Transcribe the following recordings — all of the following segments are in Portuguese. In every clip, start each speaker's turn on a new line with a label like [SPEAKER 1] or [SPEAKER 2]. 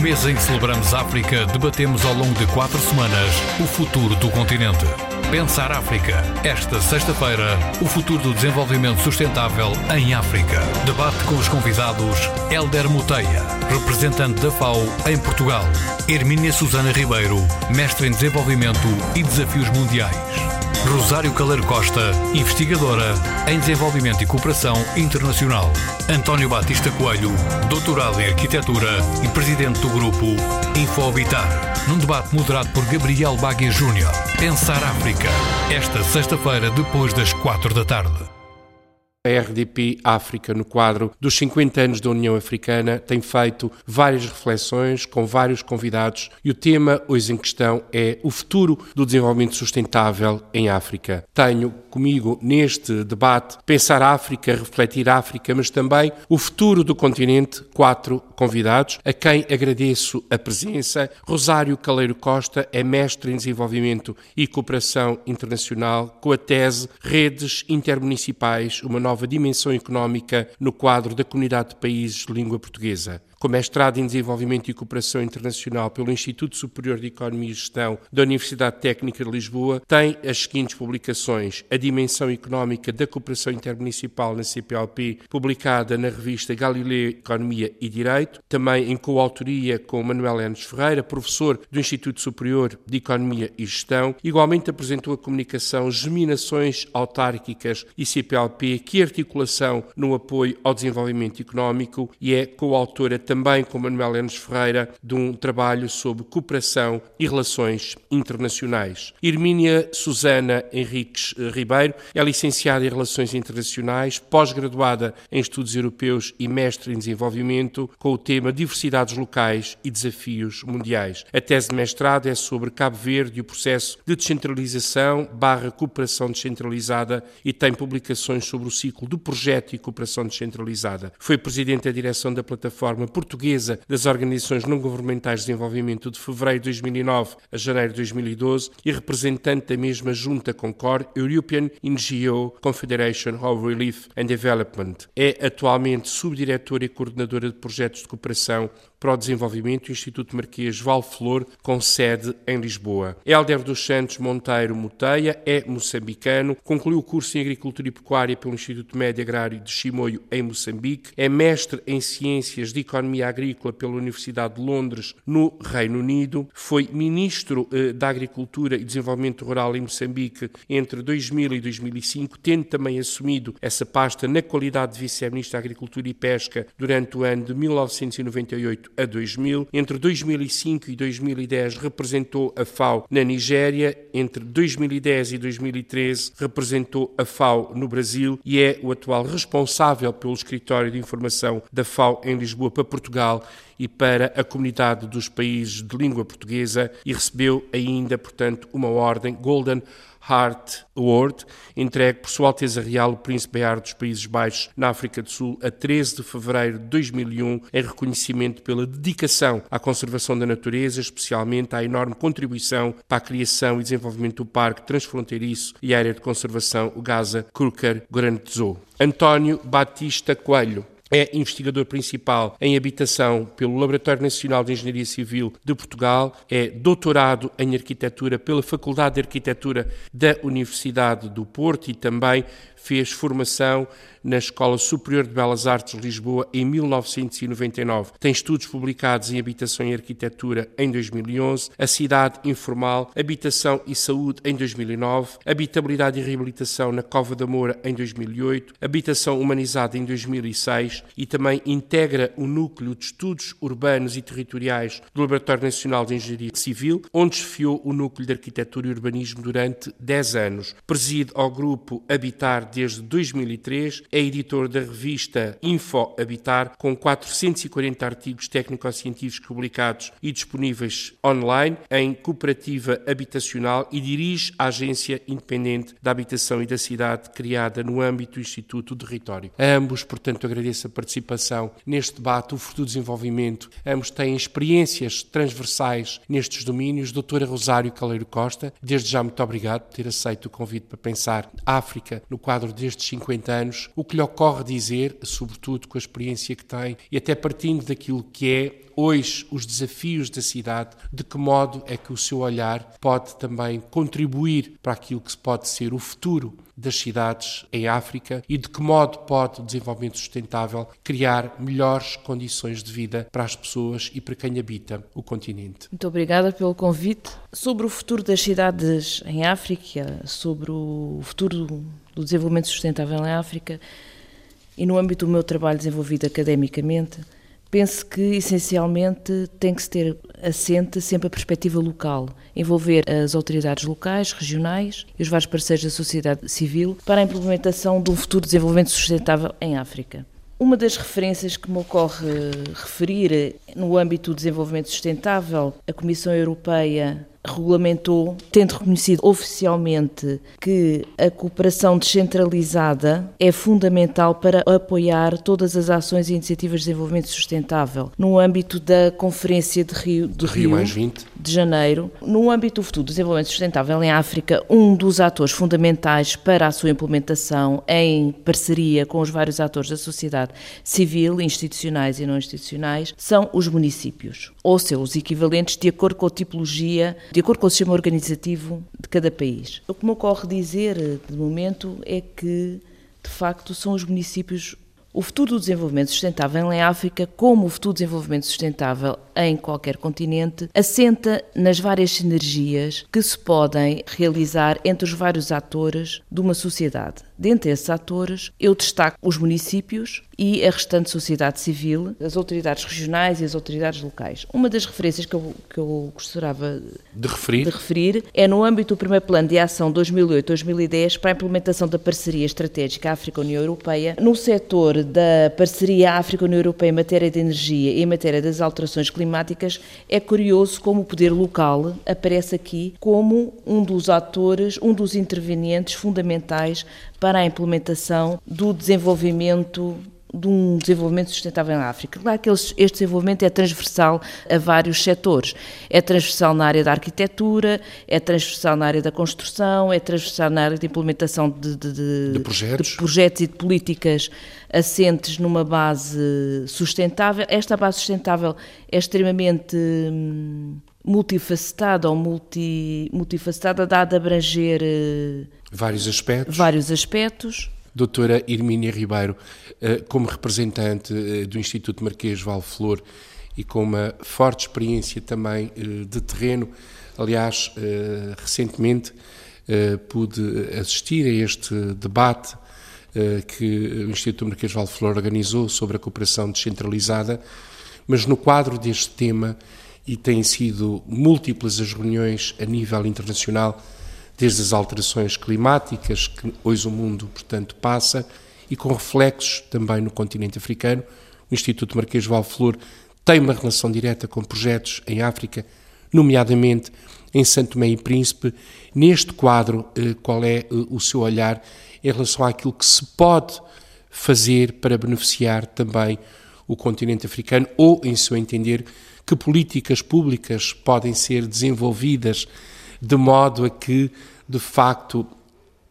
[SPEAKER 1] mês em que celebramos África, debatemos ao longo de quatro semanas o futuro do continente. Pensar África. Esta sexta-feira, o futuro do desenvolvimento sustentável em África. Debate com os convidados Helder Muteia, representante da FAO em Portugal. Hermínia Susana Ribeiro, mestre em desenvolvimento e desafios mundiais. Rosário Caleiro Costa, investigadora em Desenvolvimento e Cooperação Internacional. António Batista Coelho, doutorado em Arquitetura e presidente do grupo InfoHabitar. Num debate moderado por Gabriel Baguia Júnior. Pensar África. Esta sexta-feira, depois das quatro da tarde.
[SPEAKER 2] A RDP África, no quadro dos 50 anos da União Africana, tem feito várias reflexões com vários convidados e o tema hoje em questão é o futuro do desenvolvimento sustentável em África. Tenho comigo neste debate Pensar África, Refletir África, mas também o futuro do continente, quatro convidados, a quem agradeço a presença. Rosário Caleiro Costa é mestre em Desenvolvimento e Cooperação Internacional com a tese Redes Intermunicipais, uma nova dimensão económica no quadro da Comunidade de Países de Língua Portuguesa com mestrado em Desenvolvimento e Cooperação Internacional pelo Instituto Superior de Economia e Gestão da Universidade Técnica de Lisboa, tem as seguintes publicações: A Dimensão Económica da Cooperação Intermunicipal na CPLP, publicada na revista Galileu Economia e Direito, também em coautoria com Manuel Enes Ferreira, professor do Instituto Superior de Economia e Gestão. Igualmente apresentou a comunicação Geminações Autárquicas e CPLP, que articulação no apoio ao desenvolvimento económico e é coautora também com Manuel Enes Ferreira, de um trabalho sobre cooperação e relações internacionais. Irmínia Susana Henriques eh, Ribeiro é licenciada em Relações Internacionais, pós-graduada em Estudos Europeus e mestre em Desenvolvimento, com o tema Diversidades Locais e Desafios Mundiais. A tese de mestrado é sobre Cabo Verde e o processo de descentralização barra cooperação descentralizada e tem publicações sobre o ciclo do projeto e cooperação descentralizada. Foi presidente da direção da plataforma portuguesa das Organizações Não Governamentais de Desenvolvimento de fevereiro de 2009 a janeiro de 2012 e representante da mesma junta Concord, European NGO Confederation of Relief and Development. É atualmente subdiretora e coordenadora de projetos de cooperação para o Desenvolvimento do Instituto Marquês Valflor, com sede em Lisboa. Helder dos Santos Monteiro Muteia é moçambicano, concluiu o curso em Agricultura e Pecuária pelo Instituto Médio Agrário de Chimoio, em Moçambique, é mestre em Ciências de Economia Agrícola pela Universidade de Londres, no Reino Unido, foi ministro eh, da Agricultura e Desenvolvimento Rural em Moçambique entre 2000 e 2005, tendo também assumido essa pasta na qualidade de vice-ministro da Agricultura e Pesca durante o ano de 1998 a 2000. Entre 2005 e 2010 representou a FAO na Nigéria. Entre 2010 e 2013 representou a FAO no Brasil e é o atual responsável pelo escritório de informação da FAO em Lisboa para Portugal e para a comunidade dos países de língua portuguesa e recebeu ainda, portanto, uma ordem Golden Heart Award, entregue por Sua Alteza Real o Príncipe Bear dos Países Baixos na África do Sul a 13 de fevereiro de 2001, em reconhecimento pela dedicação à conservação da natureza, especialmente à enorme contribuição para a criação e desenvolvimento do Parque Transfronteiriço e Área de Conservação, o Gaza Kruker Grand Zoo. António Batista Coelho é investigador principal em habitação pelo Laboratório Nacional de Engenharia Civil de Portugal, é doutorado em arquitetura pela Faculdade de Arquitetura da Universidade do Porto e também fez formação na Escola Superior de Belas Artes de Lisboa em 1999. Tem estudos publicados em Habitação e Arquitetura em 2011, A Cidade Informal, Habitação e Saúde em 2009, Habitabilidade e Reabilitação na Cova da Moura em 2008, Habitação Humanizada em 2006 e também integra o Núcleo de Estudos Urbanos e Territoriais do Laboratório Nacional de Engenharia Civil, onde desfiou o Núcleo de Arquitetura e Urbanismo durante 10 anos. Preside ao grupo Habitar desde 2003, é editor da revista Info Habitar, com 440 artigos técnico-científicos publicados e disponíveis online em cooperativa habitacional e dirige a Agência Independente da Habitação e da Cidade, criada no âmbito do Instituto do Território. A ambos, portanto, agradeço a participação neste debate, o futuro desenvolvimento. Ambos têm experiências transversais nestes domínios. Doutora Rosário Caleiro Costa, desde já muito obrigado por ter aceito o convite para pensar África no quadro quadro destes 50 anos, o que lhe ocorre dizer, sobretudo com a experiência que tem e até partindo daquilo que é hoje os desafios da cidade, de que modo é que o seu olhar pode também contribuir para aquilo que pode ser o futuro das cidades em África e de que modo pode o desenvolvimento sustentável criar melhores condições de vida para as pessoas e para quem habita o continente.
[SPEAKER 3] Muito obrigada pelo convite. Sobre o futuro das cidades em África, sobre o futuro do desenvolvimento sustentável em África e no âmbito do meu trabalho desenvolvido academicamente, Penso que, essencialmente, tem que se ter assente sempre a perspectiva local, envolver as autoridades locais, regionais e os vários parceiros da sociedade civil para a implementação de um futuro desenvolvimento sustentável em África. Uma das referências que me ocorre referir no âmbito do desenvolvimento sustentável, a Comissão Europeia regulamentou, tendo reconhecido oficialmente que a cooperação descentralizada é fundamental para apoiar todas as ações e iniciativas de desenvolvimento sustentável. No âmbito da Conferência de Rio de,
[SPEAKER 2] Rio, 20.
[SPEAKER 3] de Janeiro, no âmbito do futuro do desenvolvimento sustentável em África, um dos atores fundamentais para a sua implementação em parceria com os vários atores da sociedade civil, institucionais e não institucionais, são os municípios, ou seus equivalentes de acordo com a tipologia de acordo com o sistema organizativo de cada país. O que me ocorre dizer, de momento, é que, de facto, são os municípios. O futuro do desenvolvimento sustentável em África, como o futuro do desenvolvimento sustentável em qualquer continente, assenta nas várias sinergias que se podem realizar entre os vários atores de uma sociedade. Dentre esses atores, eu destaco os municípios e a restante sociedade civil, as autoridades regionais e as autoridades locais. Uma das referências que eu, que eu gostaria
[SPEAKER 2] de referir.
[SPEAKER 3] de referir é no âmbito do primeiro plano de ação 2008-2010 para a implementação da parceria estratégica África-União Europeia no setor da parceria África-União Europeia em matéria de energia e em matéria das alterações climáticas. É curioso como o poder local aparece aqui como um dos atores, um dos intervenientes fundamentais para a implementação do desenvolvimento de um desenvolvimento sustentável na África. Claro que este desenvolvimento é transversal a vários setores. É transversal na área da arquitetura, é transversal na área da construção, é transversal na área de implementação de, de,
[SPEAKER 2] de, de projetos.
[SPEAKER 3] de projetos e de políticas assentes numa base sustentável. Esta base sustentável é extremamente hum, multifacetada ou multi, multifacetada, dada a abranger eh,
[SPEAKER 2] vários aspectos.
[SPEAKER 3] Vários aspectos.
[SPEAKER 2] Doutora Irmínia Ribeiro, eh, como representante eh, do Instituto Marquês Valflor e com uma forte experiência também de terreno, aliás, recentemente pude assistir a este debate que o Instituto Marquês Valflor organizou sobre a cooperação descentralizada, mas no quadro deste tema e têm sido múltiplas as reuniões a nível internacional, desde as alterações climáticas que hoje o mundo, portanto, passa, e com reflexos também no continente africano. O Instituto Marquês Valflor tem uma relação direta com projetos em África, nomeadamente em Santo Tomé e Príncipe. Neste quadro, eh, qual é eh, o seu olhar em relação àquilo que se pode fazer para beneficiar também o continente africano ou, em seu entender, que políticas públicas podem ser desenvolvidas de modo a que, de facto,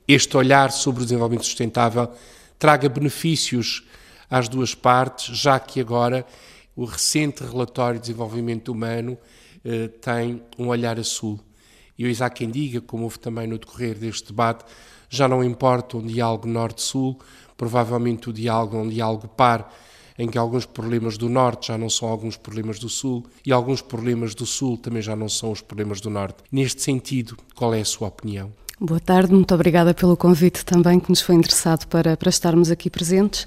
[SPEAKER 2] este olhar sobre o desenvolvimento sustentável traga benefícios às duas partes, já que agora o recente relatório de desenvolvimento humano eh, tem um olhar a sul. E eu há quem diga, como houve também no decorrer deste debate, já não importa um diálogo norte-sul, provavelmente o diálogo é um diálogo par em que alguns problemas do Norte já não são alguns problemas do Sul e alguns problemas do Sul também já não são os problemas do Norte. Neste sentido, qual é a sua opinião?
[SPEAKER 4] Boa tarde, muito obrigada pelo convite também que nos foi interessado para, para estarmos aqui presentes.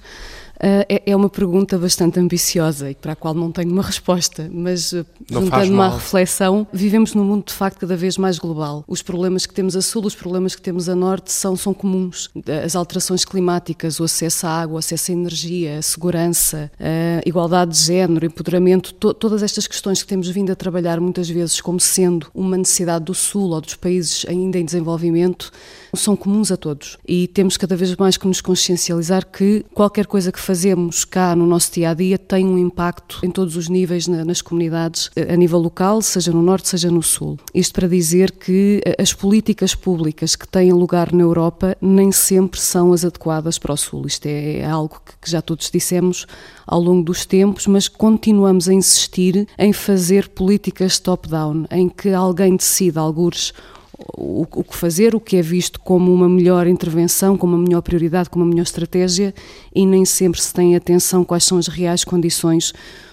[SPEAKER 4] Uh, é, é, uma pergunta bastante ambiciosa e para a qual não tenho uma resposta, mas uh, juntando uma reflexão, vivemos num mundo de facto cada vez mais global. Os problemas que temos a sul, os problemas que temos a norte são, são comuns. As alterações climáticas, o acesso à água, o acesso à energia, a segurança, a igualdade de género, empoderamento, to, todas estas questões que temos vindo a trabalhar muitas vezes como sendo uma necessidade do sul ou dos países ainda em desenvolvimento, são comuns a todos. E temos cada vez mais que nos consciencializar que qualquer coisa que fazemos cá no nosso dia a dia tem um impacto em todos os níveis nas comunidades, a nível local, seja no norte, seja no sul. Isto para dizer que as políticas públicas que têm lugar na Europa nem sempre são as adequadas para o sul. Isto é algo que já todos dissemos ao longo dos tempos, mas continuamos a insistir em fazer políticas top-down, em que alguém decida, algures, o, o que fazer, o que é visto como uma melhor intervenção, como uma melhor prioridade, como uma melhor estratégia e nem sempre se tem atenção quais são as reais condições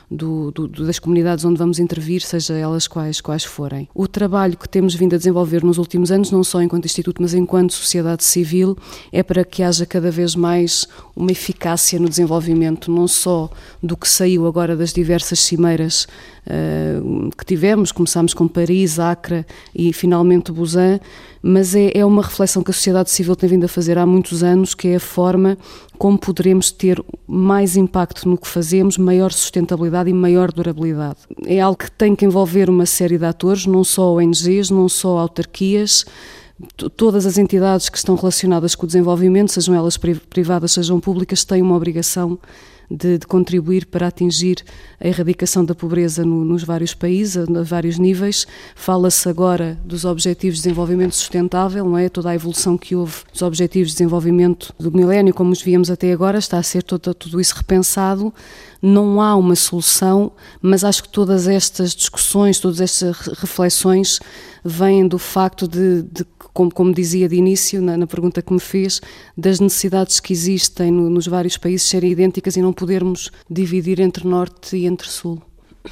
[SPEAKER 4] do, do, das comunidades onde vamos intervir, seja elas quais, quais forem. O trabalho que temos vindo a desenvolver nos últimos anos, não só enquanto Instituto, mas enquanto sociedade civil, é para que haja cada vez mais uma eficácia no desenvolvimento, não só do que saiu agora das diversas cimeiras uh, que tivemos, começámos com Paris, Acre e finalmente Busan, mas é, é uma reflexão que a sociedade civil tem vindo a fazer há muitos anos, que é a forma como poderemos ter mais impacto no que fazemos, maior sustentabilidade e maior durabilidade. É algo que tem que envolver uma série de atores, não só ONGs, não só autarquias, todas as entidades que estão relacionadas com o desenvolvimento, sejam elas privadas, sejam públicas, têm uma obrigação de, de contribuir para atingir a erradicação da pobreza no, nos vários países, a, a vários níveis. Fala-se agora dos Objetivos de Desenvolvimento Sustentável, não é? Toda a evolução que houve dos Objetivos de Desenvolvimento do milénio, como os víamos até agora, está a ser todo, tudo isso repensado. Não há uma solução, mas acho que todas estas discussões, todas estas reflexões vêm do facto de, de como, como, dizia de início, na, na, pergunta que me fez, das necessidades que existem no, nos vários países serem idênticas e não podermos dividir entre Norte e entre Sul.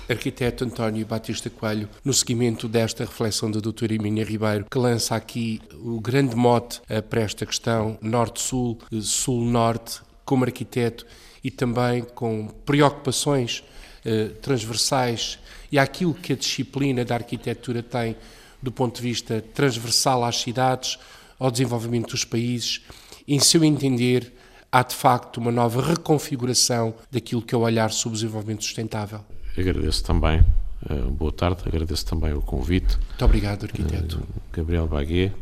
[SPEAKER 2] Arquiteto António Batista Coelho, no seguimento desta reflexão da doutora Emília Ribeiro, que lança aqui o grande mote eh, para esta questão Norte-Sul, eh, Sul-Norte, como arquiteto e também com preocupações eh, transversais e aquilo que a disciplina da arquitetura tem do ponto de vista transversal às cidades, ao desenvolvimento dos países. Em seu entender, há de facto uma nova reconfiguração daquilo que é o olhar sobre o desenvolvimento sustentável.
[SPEAKER 5] Agradeço também, eh, boa tarde, agradeço também o convite.
[SPEAKER 2] Muito obrigado, arquiteto.
[SPEAKER 5] Eh, Gabriel Baguet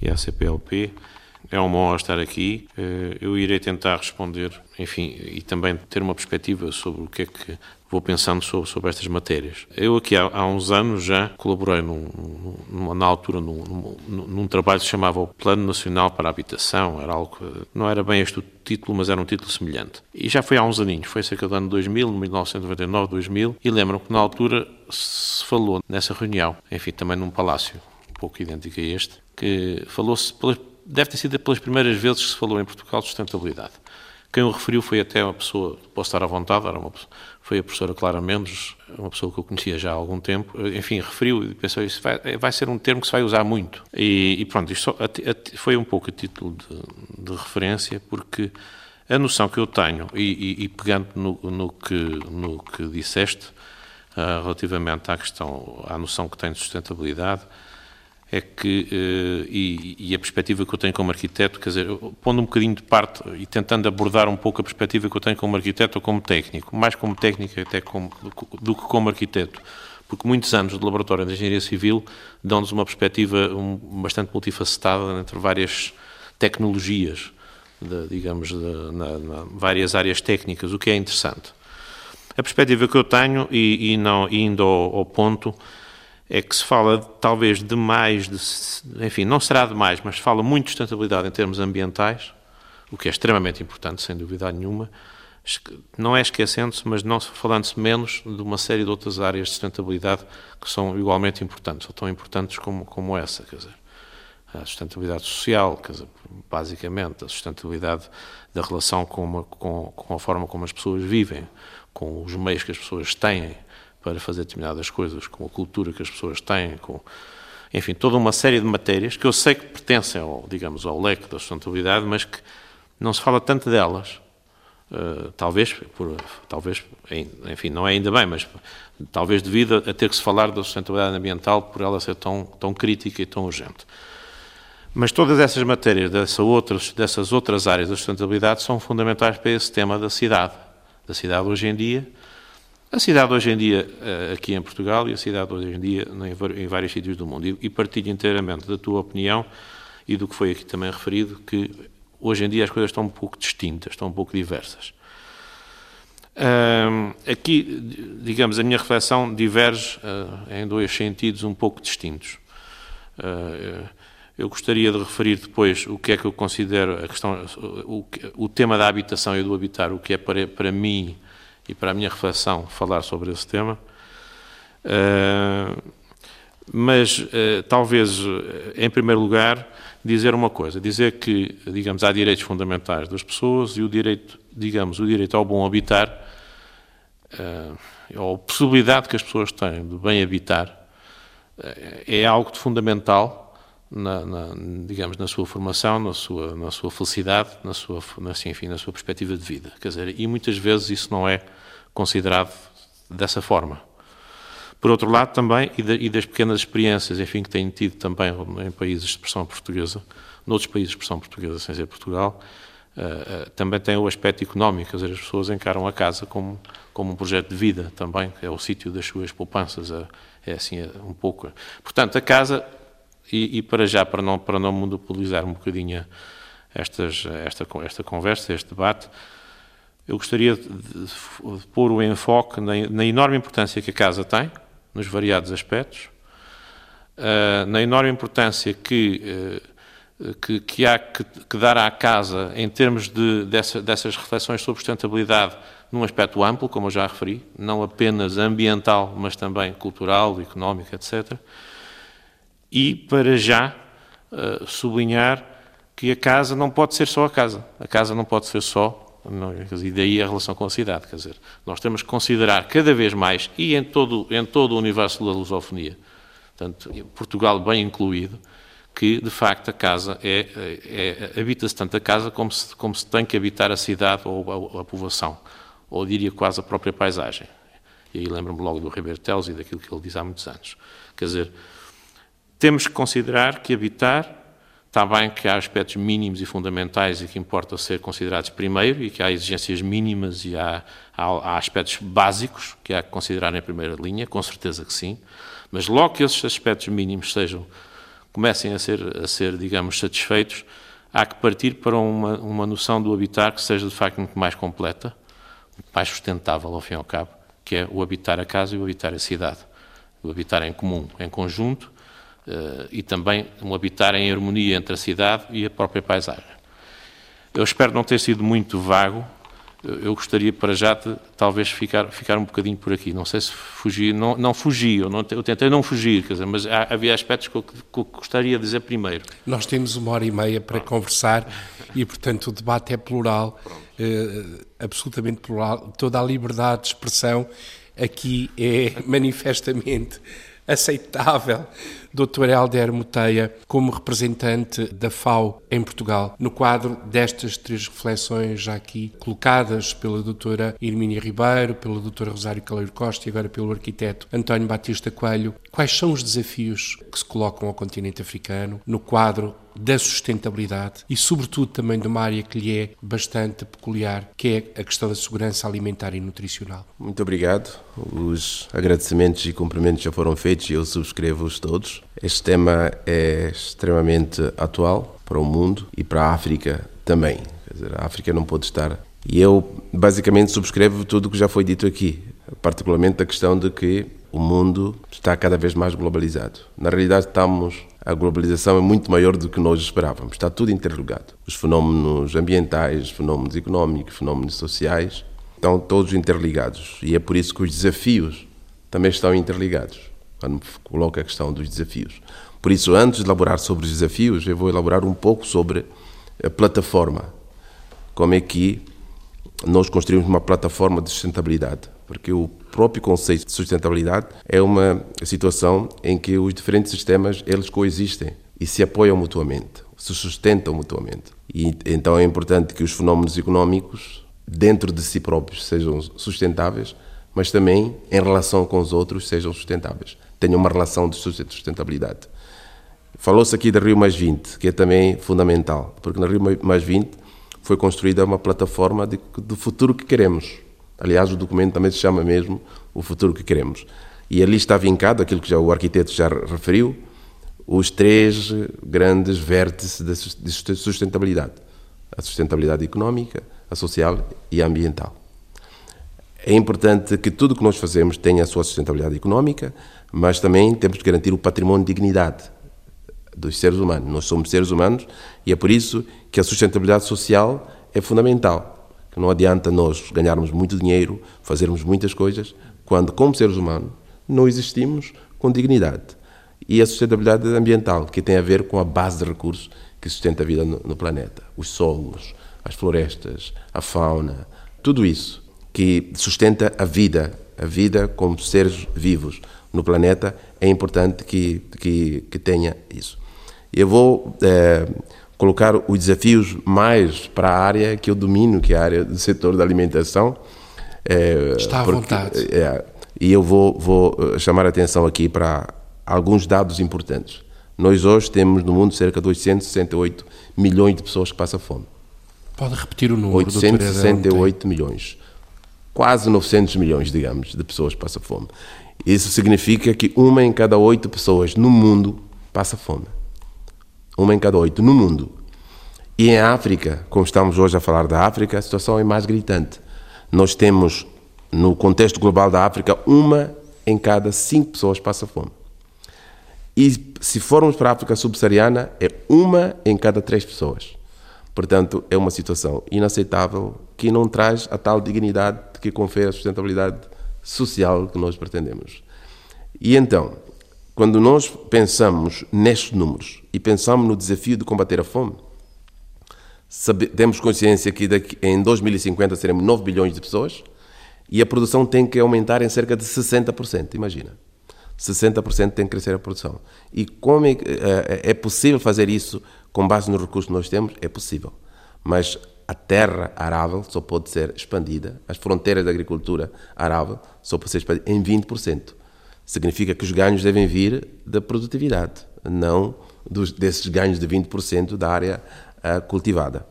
[SPEAKER 5] e a CPLP. É uma honra estar aqui. Eh, eu irei tentar responder, enfim, e também ter uma perspectiva sobre o que é que vou pensando sobre, sobre estas matérias. Eu aqui há, há uns anos já colaborei num, num, na altura num, num, num, trabalho que se chamava o Plano Nacional para a Habitação, era algo, não era bem este o título, mas era um título semelhante. E já foi há uns aninhos, foi cerca do ano 2000, 1999, 2000, e lembro que na altura se falou nessa reunião, enfim, também num palácio, um pouco idêntico a este, que falou-se, deve ter sido pelas primeiras vezes que se falou em Portugal de sustentabilidade. Quem o referiu foi até uma pessoa, posso estar à vontade, era uma pessoa, foi a professora Clara Mendes, uma pessoa que eu conhecia já há algum tempo, enfim, referiu e pensou, isso vai, vai ser um termo que se vai usar muito. E, e pronto, isto foi um pouco a título de, de, referência, porque a noção que eu tenho, e, e, e pegando no, no, que, no que disseste, uh, relativamente à questão, à noção que tem de sustentabilidade, é que, eh, e, e, a perspectiva que eu tenho como arquiteto, quer dizer, pondo um bocadinho de parte e tentando abordar um pouco a perspectiva que eu tenho como arquiteto ou como técnico, mais como técnico até como, do que como arquiteto, porque muitos anos de laboratório de engenharia civil dão-nos uma perspectiva bastante multifacetada entre várias tecnologias, de, digamos, de, na, na, várias áreas técnicas, o que é interessante. A perspectiva que eu tenho, e, e não indo ao, ao ponto, é que se fala talvez demais, de, enfim, não será demais, mas se fala muito de sustentabilidade em termos ambientais, o que é extremamente importante, sem dúvida nenhuma, não é esquecendo-se, mas não falando-se menos de uma série de outras áreas de sustentabilidade que são igualmente importantes, ou tão importantes como, como essa, quer dizer, a sustentabilidade social, quer dizer, basicamente, a sustentabilidade da relação com, uma, com, com a forma como as pessoas vivem, com os meios que as pessoas têm, para fazer determinadas coisas, com a cultura que as pessoas têm, com, enfim, toda uma série de matérias que eu sei que pertencem, ao, digamos, ao leque da sustentabilidade, mas que não se fala tanto delas, uh, talvez, por, talvez, enfim, não é ainda bem, mas talvez devido a ter que se falar da sustentabilidade ambiental por ela ser tão, tão crítica e tão urgente. Mas todas essas matérias dessa outras, dessas outras áreas da sustentabilidade são fundamentais para esse tema da cidade. Da cidade hoje em dia, a cidade hoje em dia, eh, aqui em Portugal, e a cidade hoje em dia em vários sítios do mundo. E partilho inteiramente da tua opinião e do que foi aqui também referido, que hoje em dia as coisas estão um pouco distintas, estão um pouco diversas. aqui, digamos, a minha reflexão diverge uh, em dois sentidos um pouco distintos. Uh, eu gostaria de referir depois o que é que eu considero a questão, o, o tema da habitação e do habitar, o que é para, para mim e para a minha reflexão falar sobre esse tema. Uh, mas talvez, em primeiro lugar, dizer uma coisa, dizer que, digamos, há direitos fundamentais das pessoas e o direito, digamos, o direito ao bom habitar, uh, ou a possibilidade que as pessoas têm de bem habitar, uh, é algo de fundamental na, na, digamos, na sua formação, na sua, na sua felicidade, na sua, na, enfim, na sua perspectiva de vida. Quer dizer, e muitas vezes isso não é considerado dessa forma. Por outro lado, também, e, de, e, das pequenas experiências, enfim, que tenho tido também em países de expressão portuguesa, noutros países de expressão portuguesa, sem ser Portugal, uh, uh, também tem o aspecto económico, as pessoas encaram a casa como, como um projeto de vida também, é o sítio das suas poupanças, é, é assim, é um pouco. Portanto, a casa, e, e, para já, para não, para não monopolizar um bocadinho estas, esta, esta conversa, este debate, eu gostaria de, de, pôr o enfoque na, na enorme importância que a casa tem, nos variados aspectos, uh, na enorme importância que, uh, que, que, há que, que, dar à casa em termos de, dessa, dessas reflexões sobre sustentabilidade num aspecto amplo, como eu já referi, não apenas ambiental, mas também cultural, económico, etc. E, para já, uh, sublinhar que a casa não pode ser só a casa. A casa não pode ser só não, e daí a relação com a cidade. Quer dizer, nós temos que considerar cada vez mais, e em todo, em todo o universo da lusofonia, portanto, Portugal bem incluído, que de facto a casa é, é, é habita-se tanto a casa como se, como se tem que habitar a cidade ou a, a povoação, ou diria quase a própria paisagem. E aí lembro-me logo do Ribeiro Teles e daquilo que ele diz há muitos anos. Quer dizer, temos que considerar que habitar Está bem que há aspectos mínimos e fundamentais e que importa ser considerados primeiro e que há exigências mínimas e há, há, há, aspectos básicos que há que considerar em primeira linha, com certeza que sim, mas logo que esses aspectos mínimos sejam, comecem a ser, a ser digamos, satisfeitos, há que partir para uma, uma noção do habitar que seja de facto muito mais completa, muito mais sustentável ao fim e ao cabo, que é o habitar a casa e o habitar a cidade. O habitar em comum, em conjunto, e também um habitar em harmonia entre a cidade e a própria paisagem. Eu espero não ter sido muito vago, eu gostaria para já de talvez ficar, ficar um bocadinho por aqui. Não sei se fugi, não, não fugi, eu, não, eu tentei não fugir, quer dizer, mas há, havia aspectos que eu, que eu, gostaria de dizer primeiro.
[SPEAKER 2] Nós temos uma hora e meia para conversar e, portanto, o debate é plural, eh, absolutamente plural. Toda a liberdade de expressão aqui é manifestamente aceitável Dr. Helder Moteia como representante da FAO em Portugal, no quadro destas três reflexões já aqui colocadas pela doutora Irmínia Ribeiro, pela doutora Rosário Caleiro Costa e agora pelo arquiteto António Batista Coelho, quais são os desafios que se colocam ao continente africano no quadro da sustentabilidade e, sobretudo, também de uma área que lhe é bastante peculiar, que é a questão da segurança alimentar e nutricional.
[SPEAKER 6] Muito obrigado. Os agradecimentos e cumprimentos já foram feitos e eu subscrevo-os todos. Este tema é extremamente atual para o mundo e para a África também. Dizer, a África não pode estar. E eu, basicamente, subscrevo tudo o que já foi dito aqui, particularmente a questão de que o mundo está cada vez mais globalizado. Na realidade, estamos a globalização é muito maior do que nós esperávamos. Está tudo interligado. Os fenómenos ambientais, os fenómenos económicos, os fenómenos sociais, estão todos interligados. E é por isso que os desafios também estão interligados. Quando coloca a questão dos desafios. Por isso, antes de elaborar sobre os desafios, eu vou elaborar um pouco sobre a plataforma. Como é que nós construímos uma plataforma de sustentabilidade porque o próprio conceito de sustentabilidade é uma situação em que os diferentes sistemas eles coexistem e se apoiam mutuamente, se sustentam mutuamente. E então é importante que os fenómenos económicos dentro de si próprios sejam sustentáveis, mas também em relação com os outros sejam sustentáveis, tenham uma relação de sustentabilidade. Falou-se aqui da Rio Mais 20, que é também fundamental, porque na Rio Mais 20 foi construída uma plataforma do futuro que queremos Aliás, o documento também se chama mesmo O Futuro que Queremos. E ali está vincado aquilo que já o arquiteto já referiu, os três grandes vértices de sustentabilidade: a sustentabilidade económica, a social e a ambiental. é importante que tudo que nós fazemos tenha a sua sustentabilidade económica, mas também temos que garantir o património de dignidade dos seres humanos. Nós somos seres humanos e é por isso que a sustentabilidade social é fundamental. Que não adianta nós ganharmos muito dinheiro, fazermos muitas coisas, quando, como seres humanos, não existimos com dignidade. E a sustentabilidade ambiental, que tem a ver com a base de recursos que sustenta a vida no, no planeta: os solos, as florestas, a fauna, tudo isso que sustenta a vida, a vida como seres vivos no planeta, é importante que, que, que tenha isso. Eu vou é, colocar os desafios mais para a área que eu domino, que é a área do setor da alimentação.
[SPEAKER 2] É, Está à porque, vontade.
[SPEAKER 6] É, e eu vou, vou eh, chamar a atenção aqui para alguns dados importantes. Nós hoje temos no mundo cerca de 868 milhões de pessoas que passam fome.
[SPEAKER 2] Pode repetir o número,
[SPEAKER 6] 868 milhões. Quase 900 milhões, digamos, de pessoas que passam fome. Isso significa que uma em cada oito pessoas no mundo passa fome. Uma em cada oito no mundo. E em África, como estamos hoje a falar da África, a situação é mais gritante. Nós temos, no contexto global da África, uma em cada cinco pessoas passa fome. E se formos para a África subsaariana, é uma em cada três pessoas. Portanto, é uma situação inaceitável que não traz a tal dignidade que confere a sustentabilidade social que nós pretendemos. E então, quando nós pensamos nestes números e pensamos no desafio de combater a fome, sabe, temos consciência que daqui, em 2050 seremos 9 bilhões de pessoas e a produção tem que aumentar em cerca de 60%, imagina. 60% tem que crescer a produção. E como é, é, é possível fazer isso com base nos recursos que nós temos? É possível. Mas a terra arável só pode ser expandida, as fronteiras da agricultura arável só podem ser expandidas em 20%. Significa que os ganhos devem vir da produtividade, não dos, desses ganhos de 20% da área uh, cultivada.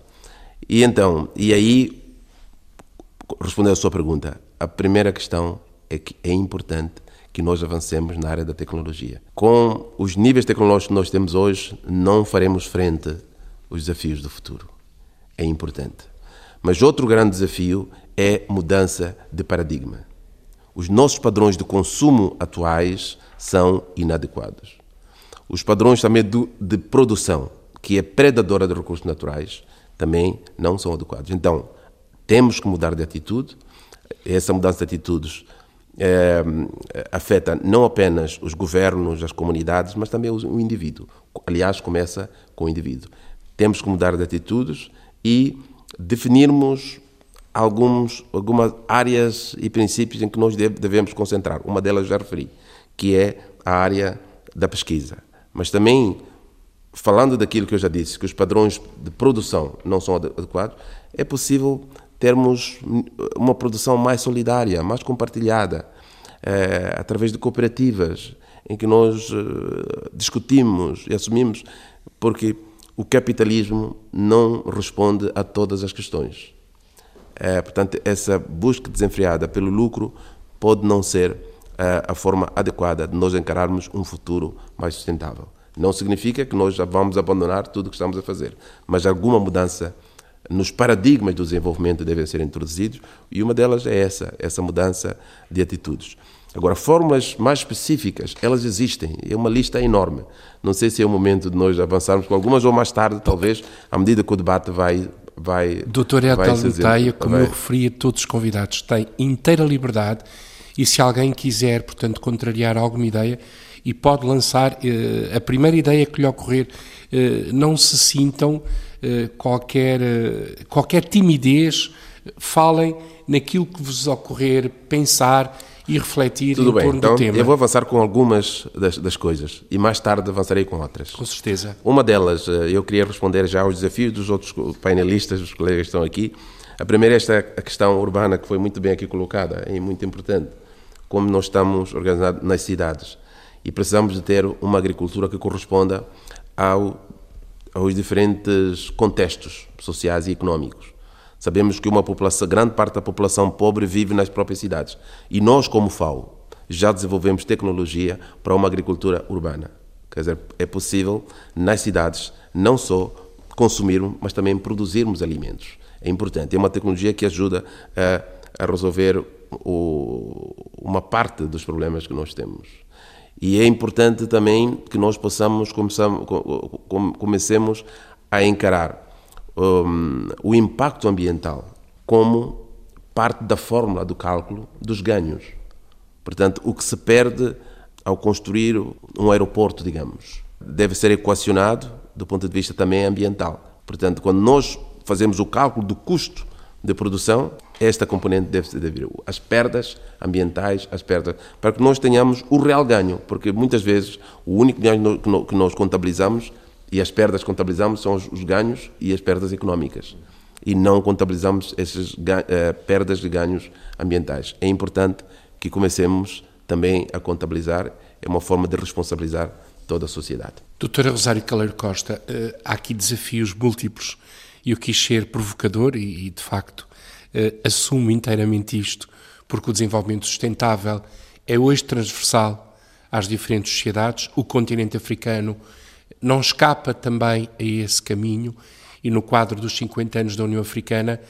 [SPEAKER 6] E então, e aí, respondendo à sua pergunta, a primeira questão é que é importante que nós avancemos na área da tecnologia. Com os níveis tecnológicos que nós temos hoje, não faremos frente aos desafios do futuro. É importante. Mas outro grande desafio é mudança de paradigma. Os nossos padrões de consumo atuais são inadequados. Os padrões também de produção, que é predadora de recursos naturais, também não são adequados. Então, temos que mudar de atitude. Essa mudança de atitudes é, afeta não apenas os governos, as comunidades, mas também o indivíduo. Aliás, começa com o indivíduo. Temos que mudar de atitudes e definirmos alguns, algumas áreas e princípios em que nós devemos concentrar. Uma delas já referi, que é a área da pesquisa. Mas também, falando daquilo que eu já disse, que os padrões de produção não são adequados, é possível termos uma produção mais solidária, mais compartilhada, é, através de cooperativas, em que nós uh, discutimos e assumimos, porque o capitalismo não responde a todas as questões. É, portanto, essa busca desenfreada pelo lucro pode não ser a forma adequada de nós encararmos um futuro mais sustentável. Não significa que nós já vamos abandonar tudo o que estamos a fazer, mas alguma mudança nos paradigmas do desenvolvimento devem ser introduzidos e uma delas é essa, essa mudança de atitudes. Agora, fórmulas mais específicas, elas existem, é uma lista enorme. Não sei se é o momento de nós avançarmos com algumas ou mais tarde, talvez, à medida que o debate vai. vai
[SPEAKER 2] Doutor Edson Taia, como vai... eu referi a todos os convidados, tem inteira liberdade e se alguém quiser, portanto, contrariar alguma ideia, e pode lançar eh, a primeira ideia que lhe ocorrer, eh, não se sintam eh, qualquer, qualquer timidez, falem naquilo que vos ocorrer, pensar e refletir
[SPEAKER 6] Tudo
[SPEAKER 2] em
[SPEAKER 6] bem,
[SPEAKER 2] torno
[SPEAKER 6] então,
[SPEAKER 2] do tema.
[SPEAKER 6] Eu vou avançar com algumas das, das, coisas e mais tarde avançarei com outras.
[SPEAKER 2] Com certeza.
[SPEAKER 6] Uma delas, eu queria responder já aos desafios dos outros painelistas, os colegas que estão aqui. A primeira é esta questão urbana, que foi muito bem aqui colocada, é muito importante. Como nós estamos organizados nas cidades e precisamos de ter uma agricultura que corresponda ao aos diferentes contextos sociais e económicos. Sabemos que uma população, grande parte da população pobre vive nas próprias cidades. E nós, como FAO, já desenvolvemos tecnologia para uma agricultura urbana. Quer dizer, é possível nas cidades não só consumirmos, mas também produzirmos alimentos. É importante. É uma tecnologia que ajuda a, a resolver o, uma parte dos problemas que nós temos. E é importante também que nós possamos comecemos a encarar um, o impacto ambiental como parte da fórmula do cálculo dos ganhos. Portanto, o que se perde ao construir um aeroporto, digamos, deve ser equacionado do ponto de vista também ambiental. Portanto, quando nós fazemos o cálculo do custo de produção, esta componente deve ser vir. As perdas ambientais, as perdas, para que nós tenhamos o real ganho, porque muitas vezes o único ganho que nós contabilizamos e as perdas contabilizamos são os ganhos e as perdas económicas. E não contabilizamos essas uh, perdas de ganhos ambientais. É importante que comecemos também a contabilizar, é uma forma de responsabilizar toda a sociedade.
[SPEAKER 2] Doutora Rosário Caleiro Costa, uh, há aqui desafios múltiplos eu quis ser provocador e, e de facto, uh, assumo inteiramente isto, porque o desenvolvimento sustentável é hoje transversal às diferentes sociedades. O continente africano não escapa também a esse caminho e no quadro dos 50 anos da União Africana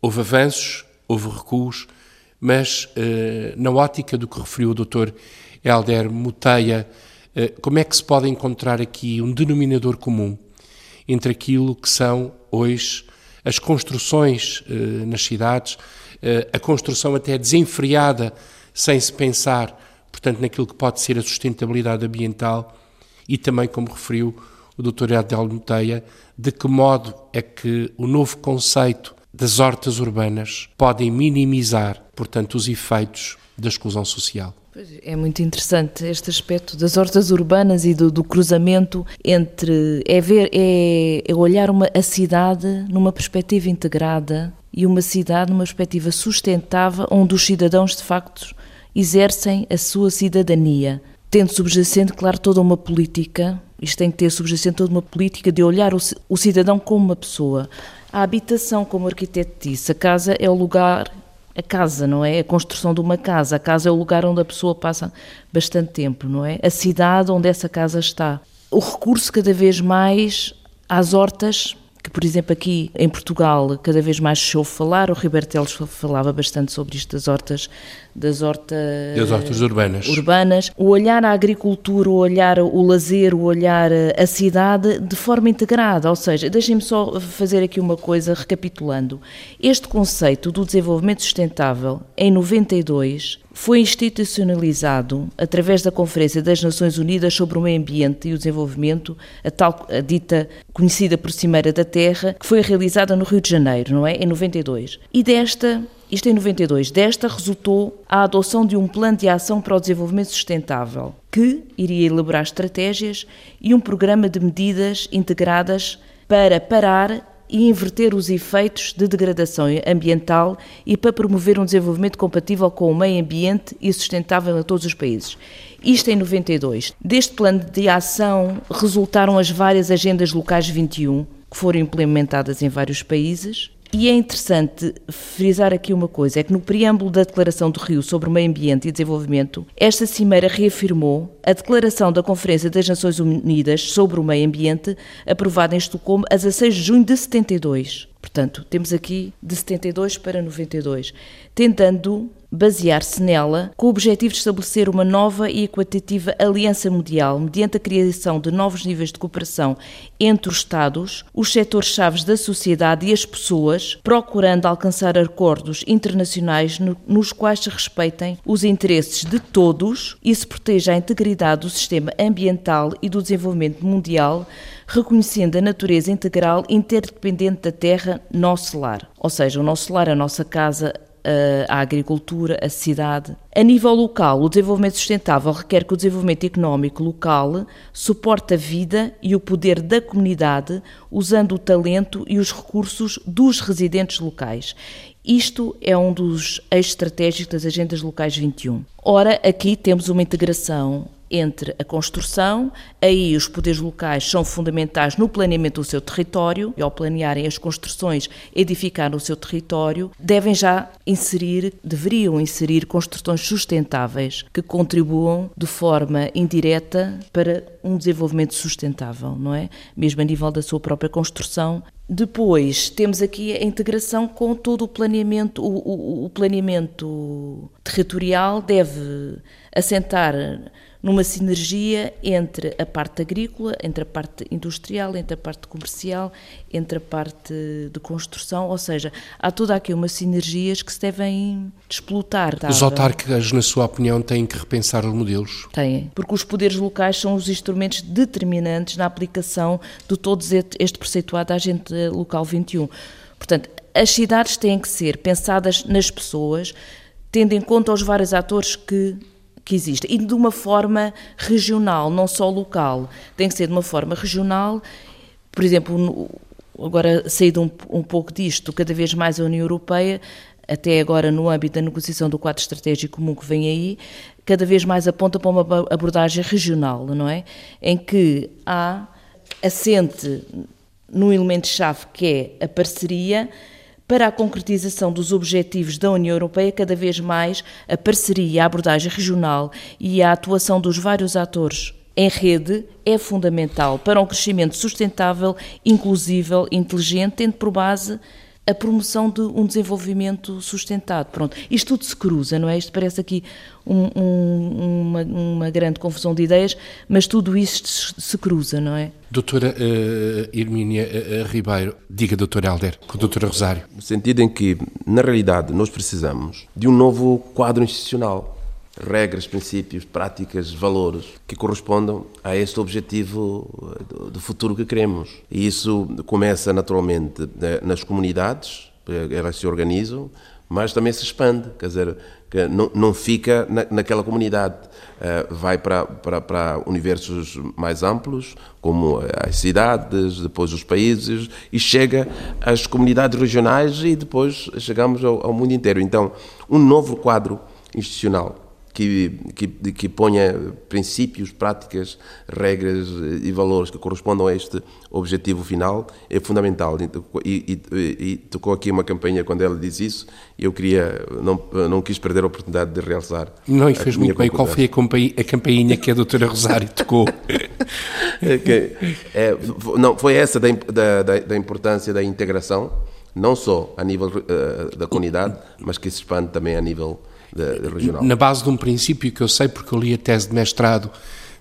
[SPEAKER 2] houve avanços, houve recuos, mas eh, na ótica do que referiu o Dr. Helder Muteia, eh, como é que se pode encontrar aqui um denominador comum entre aquilo que são hoje as construções eh, nas cidades, a construção até desenfreada, sem se pensar, portanto, naquilo que pode ser a sustentabilidade ambiental e também, como referiu o Dr. Adel Muteia, de que modo é que o novo conceito das hortas urbanas podem minimizar, portanto, os efeitos da exclusão social.
[SPEAKER 3] É muito interessante este aspecto das hortas urbanas e do, do cruzamento entre é ver é, é olhar uma, a cidade numa perspectiva integrada e uma cidade numa perspectiva sustentável onde os cidadãos de facto exercem a sua cidadania tendo subjacente, claro, toda uma política, isto tem que ter subjacente toda uma política de olhar o, o cidadão como uma pessoa. A habitação, como o arquiteto disse, a casa é o lugar, a casa, não é? A construção de uma casa. A casa é o lugar onde a pessoa passa bastante tempo, não é? A cidade onde essa casa está. O recurso cada vez mais às hortas que, por exemplo, aqui em Portugal cada vez mais se ouve falar, o Ribeiro Teles falava bastante sobre isto das hortas, das hortas,
[SPEAKER 2] das hortas urbanas.
[SPEAKER 3] urbanas. O olhar à agricultura, o olhar o lazer, o olhar a cidade de forma integrada, ou seja, deixem-me só fazer aqui uma coisa recapitulando. Este conceito do desenvolvimento sustentável em 92 foi institucionalizado através da Conferência das Nações Unidas sobre o Meio Ambiente e o Desenvolvimento, a tal a dita conhecida por Cimeira da Terra, que foi realizada no Rio de Janeiro, não é? Em 92. E desta isto em 92. Desta resultou a adoção de um plano de ação para o desenvolvimento sustentável, que iria elaborar estratégias e um programa de medidas integradas para parar e inverter os efeitos de degradação ambiental e para promover um desenvolvimento compatível com o meio ambiente e sustentável em todos os países. Isto em 92. Deste plano de ação resultaram as várias agendas locais 21, que foram implementadas em vários países, e é interessante frisar aqui uma coisa: é que no preâmbulo da Declaração do Rio sobre o Meio Ambiente e Desenvolvimento, esta cimeira reafirmou a Declaração da Conferência das Nações Unidas sobre o Meio Ambiente, aprovada em Estocolmo a 16 de junho de 72. Portanto, temos aqui de 72 para 92, tentando basear-se nela com o objetivo de estabelecer uma nova e equitativa aliança mundial mediante a criação de novos níveis de cooperação entre os Estados, os setores-chave da sociedade e as pessoas, procurando alcançar acordos internacionais no, nos quais se respeitem os interesses de todos e se proteja a integridade do sistema ambiental e do desenvolvimento mundial, reconhecendo a natureza integral interdependente da Terra, nosso lar. Ou seja, o nosso lar, a nossa casa, a agricultura, a cidade. A nível local, o desenvolvimento sustentável requer que o desenvolvimento económico local suporte a vida e o poder da comunidade, usando o talento e os recursos dos residentes locais. Isto é um dos eixos estratégicos das Agendas Locais 21. Ora, aqui temos uma integração entre a construção, aí os poderes locais são fundamentais no planeamento do seu território, e ao planearem as construções, edificar no seu território, devem já inserir, deveriam inserir construções sustentáveis que contribuam de forma indireta para um desenvolvimento sustentável, não é? Mesmo a nível da sua própria construção, Depois temos aqui a integração com todo o planeamento, o, o, o planeamento territorial deve assentar numa sinergia entre a parte agrícola, entre a parte industrial, entre a parte comercial, entre a parte de construção, ou seja, há toda aqui umas sinergias que se devem explotar.
[SPEAKER 2] Os autarcas, na sua opinião, têm que repensar os modelos?
[SPEAKER 3] Têm, porque os poderes locais são os instrumentos determinantes na aplicação de todo este preceituado da Agenda Local 21. Portanto, as cidades têm que ser pensadas nas pessoas, tendo em conta os vários atores que que existe. E de uma forma regional, não só local. Tem que ser de uma forma regional. Por exemplo, agora saído um, um pouco disto, cada vez mais a União Europeia, até agora no âmbito da negociação do quadro estratégico comum que vem aí, cada vez mais aponta para uma abordagem regional, não é? Em que há assente num elemento-chave que é a parceria, para a concretização dos objetivos da União Europeia, cada vez mais a parceria, a abordagem regional e a atuação dos vários atores em rede é fundamental para um crescimento sustentável, inclusível, inteligente, tendo por base a promoção de um desenvolvimento sustentado. Pronto, isto tudo se cruza, não é? Isto parece aqui um, um, uma, uma, grande confusão de ideias, mas tudo isto se cruza, não é?
[SPEAKER 2] Doutora uh, Hermínia uh, Ribeiro, diga, doutora Alder, com a doutora Rosário.
[SPEAKER 6] No sentido em que, na realidade, nós precisamos de um novo quadro institucional regras, princípios, práticas, valores que correspondam a este objetivo eh, do futuro que queremos. E isso começa naturalmente eh, nas comunidades, eh, elas se organizam, mas também se expande, quer dizer, que não, não fica na, naquela comunidade, vai para, para, para universos mais amplos, como as cidades, depois os países, e chega às comunidades regionais e depois chegamos ao, ao mundo inteiro. Então, um novo quadro institucional que, que, que ponha princípios, práticas, regras e valores que correspondam a este objetivo final é fundamental. E, e, e tocou aqui uma campanha quando ela diz isso eu queria, não, não quis perder a oportunidade de realçar.
[SPEAKER 2] Não, e fez muito bem. Qual foi a campainha, a campainha que a doutora Rosário tocou?
[SPEAKER 6] é, é, não, foi essa da, da, da importância da integração, não só a nível uh, da comunidade, mas que se expande também a nível regional.
[SPEAKER 2] Na base de um princípio que eu sei, porque eu li a tese de mestrado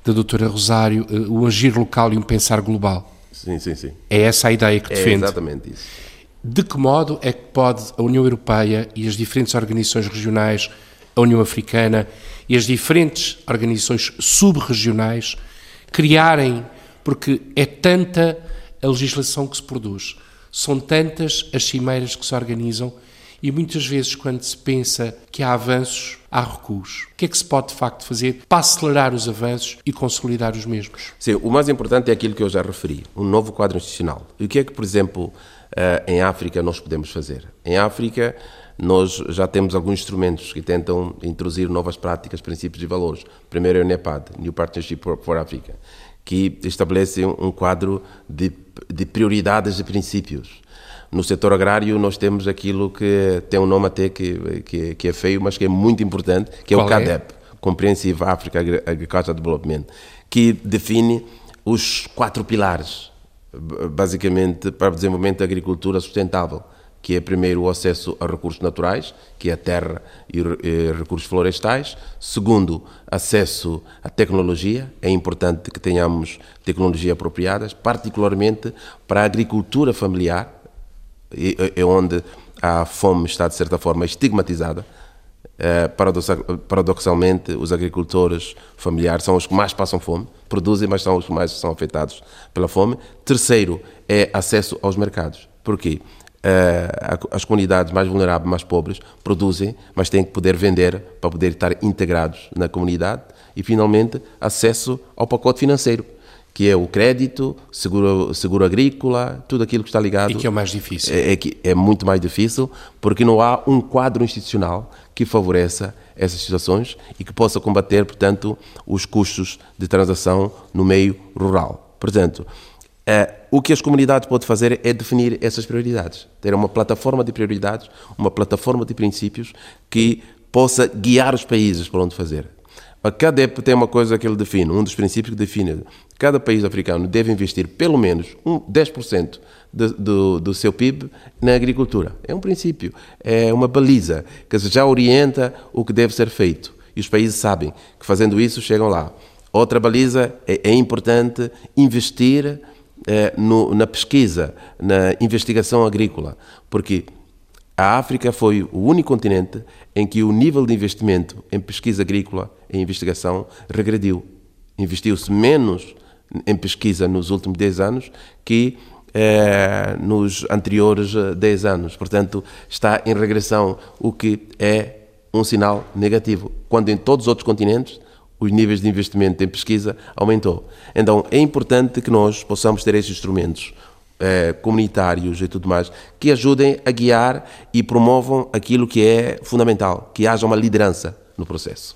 [SPEAKER 2] da doutora Rosário, eh, o agir local e um pensar global.
[SPEAKER 6] Sim, sim, sim.
[SPEAKER 2] É essa a ideia que defende.
[SPEAKER 6] É exatamente isso.
[SPEAKER 2] De que modo é que pode a União Europeia e as diferentes organizações regionais, a União Africana e as diferentes organizações subregionais criarem, porque é tanta a legislação que se produz, são tantas as cimeiras que se organizam e muitas vezes, quando se pensa que há avanços, há recuos. O que é que se pode de facto fazer para acelerar os avanços e consolidar os mesmos?
[SPEAKER 6] Sim, o mais importante é aquilo que eu já referi, um novo quadro institucional. E o que é que, por exemplo, eh, em África nós podemos fazer? Em África nós já temos alguns instrumentos que tentam introduzir novas práticas, princípios e valores. Primeiro é o NEPAD, New Partnership for Africa, que estabelece um quadro de, de prioridades e princípios no setor agrário nós temos aquilo que tem um nome até que, que, que é feio, mas que é muito importante, que é Qual o CADEP, é? Comprehensive Africa Agricultural Development, que define os quatro pilares, basicamente, para o desenvolvimento da agricultura sustentável, que é primeiro o acesso a recursos naturais, que é a terra e recursos florestais. Segundo, acesso à tecnologia. É importante que tenhamos tecnologia apropriadas, particularmente para a agricultura familiar, é onde a fome está, de certa forma, estigmatizada. É, paradoxalmente, os agricultores familiares são os que mais passam fome, produzem, mas são os que mais são afetados pela fome. Terceiro é acesso aos mercados. Porquê? É, as comunidades mais vulneráveis, mais pobres, produzem, mas têm que poder vender para poder estar integrados na comunidade. E, finalmente, acesso ao pacote financeiro que é o crédito, seguro, seguro agrícola, tudo aquilo que está ligado.
[SPEAKER 2] E que é o mais difícil.
[SPEAKER 6] É, é, é muito mais difícil, porque não há um quadro institucional que favoreça essas situações e que possa combater, portanto, os custos de transação no meio rural. Portanto, é, o que as comunidades podem fazer é definir essas prioridades, ter uma plataforma de prioridades, uma plataforma de princípios que possa guiar os países para onde fazer. A CADEP tem uma coisa que ele define, um dos princípios que define. Cada país africano deve investir pelo menos um 10% do, do, do, seu PIB na agricultura. É um princípio, é uma baliza que já orienta o que deve ser feito. E os países sabem que fazendo isso chegam lá. Outra baliza é, é importante investir é, no, na pesquisa, na investigação agrícola, porque a África foi o único continente em que o nível de investimento em pesquisa agrícola e investigação regrediu. Investiu-se menos em pesquisa nos últimos 10 anos que eh, nos anteriores 10 anos. Portanto, está em regressão, o que é um sinal negativo, quando em todos os outros continentes os níveis de investimento em pesquisa aumentou. Então é importante que nós possamos ter esses instrumentos eh, comunitários e tudo mais que ajudem a guiar e promovam aquilo que é fundamental, que haja uma liderança no processo.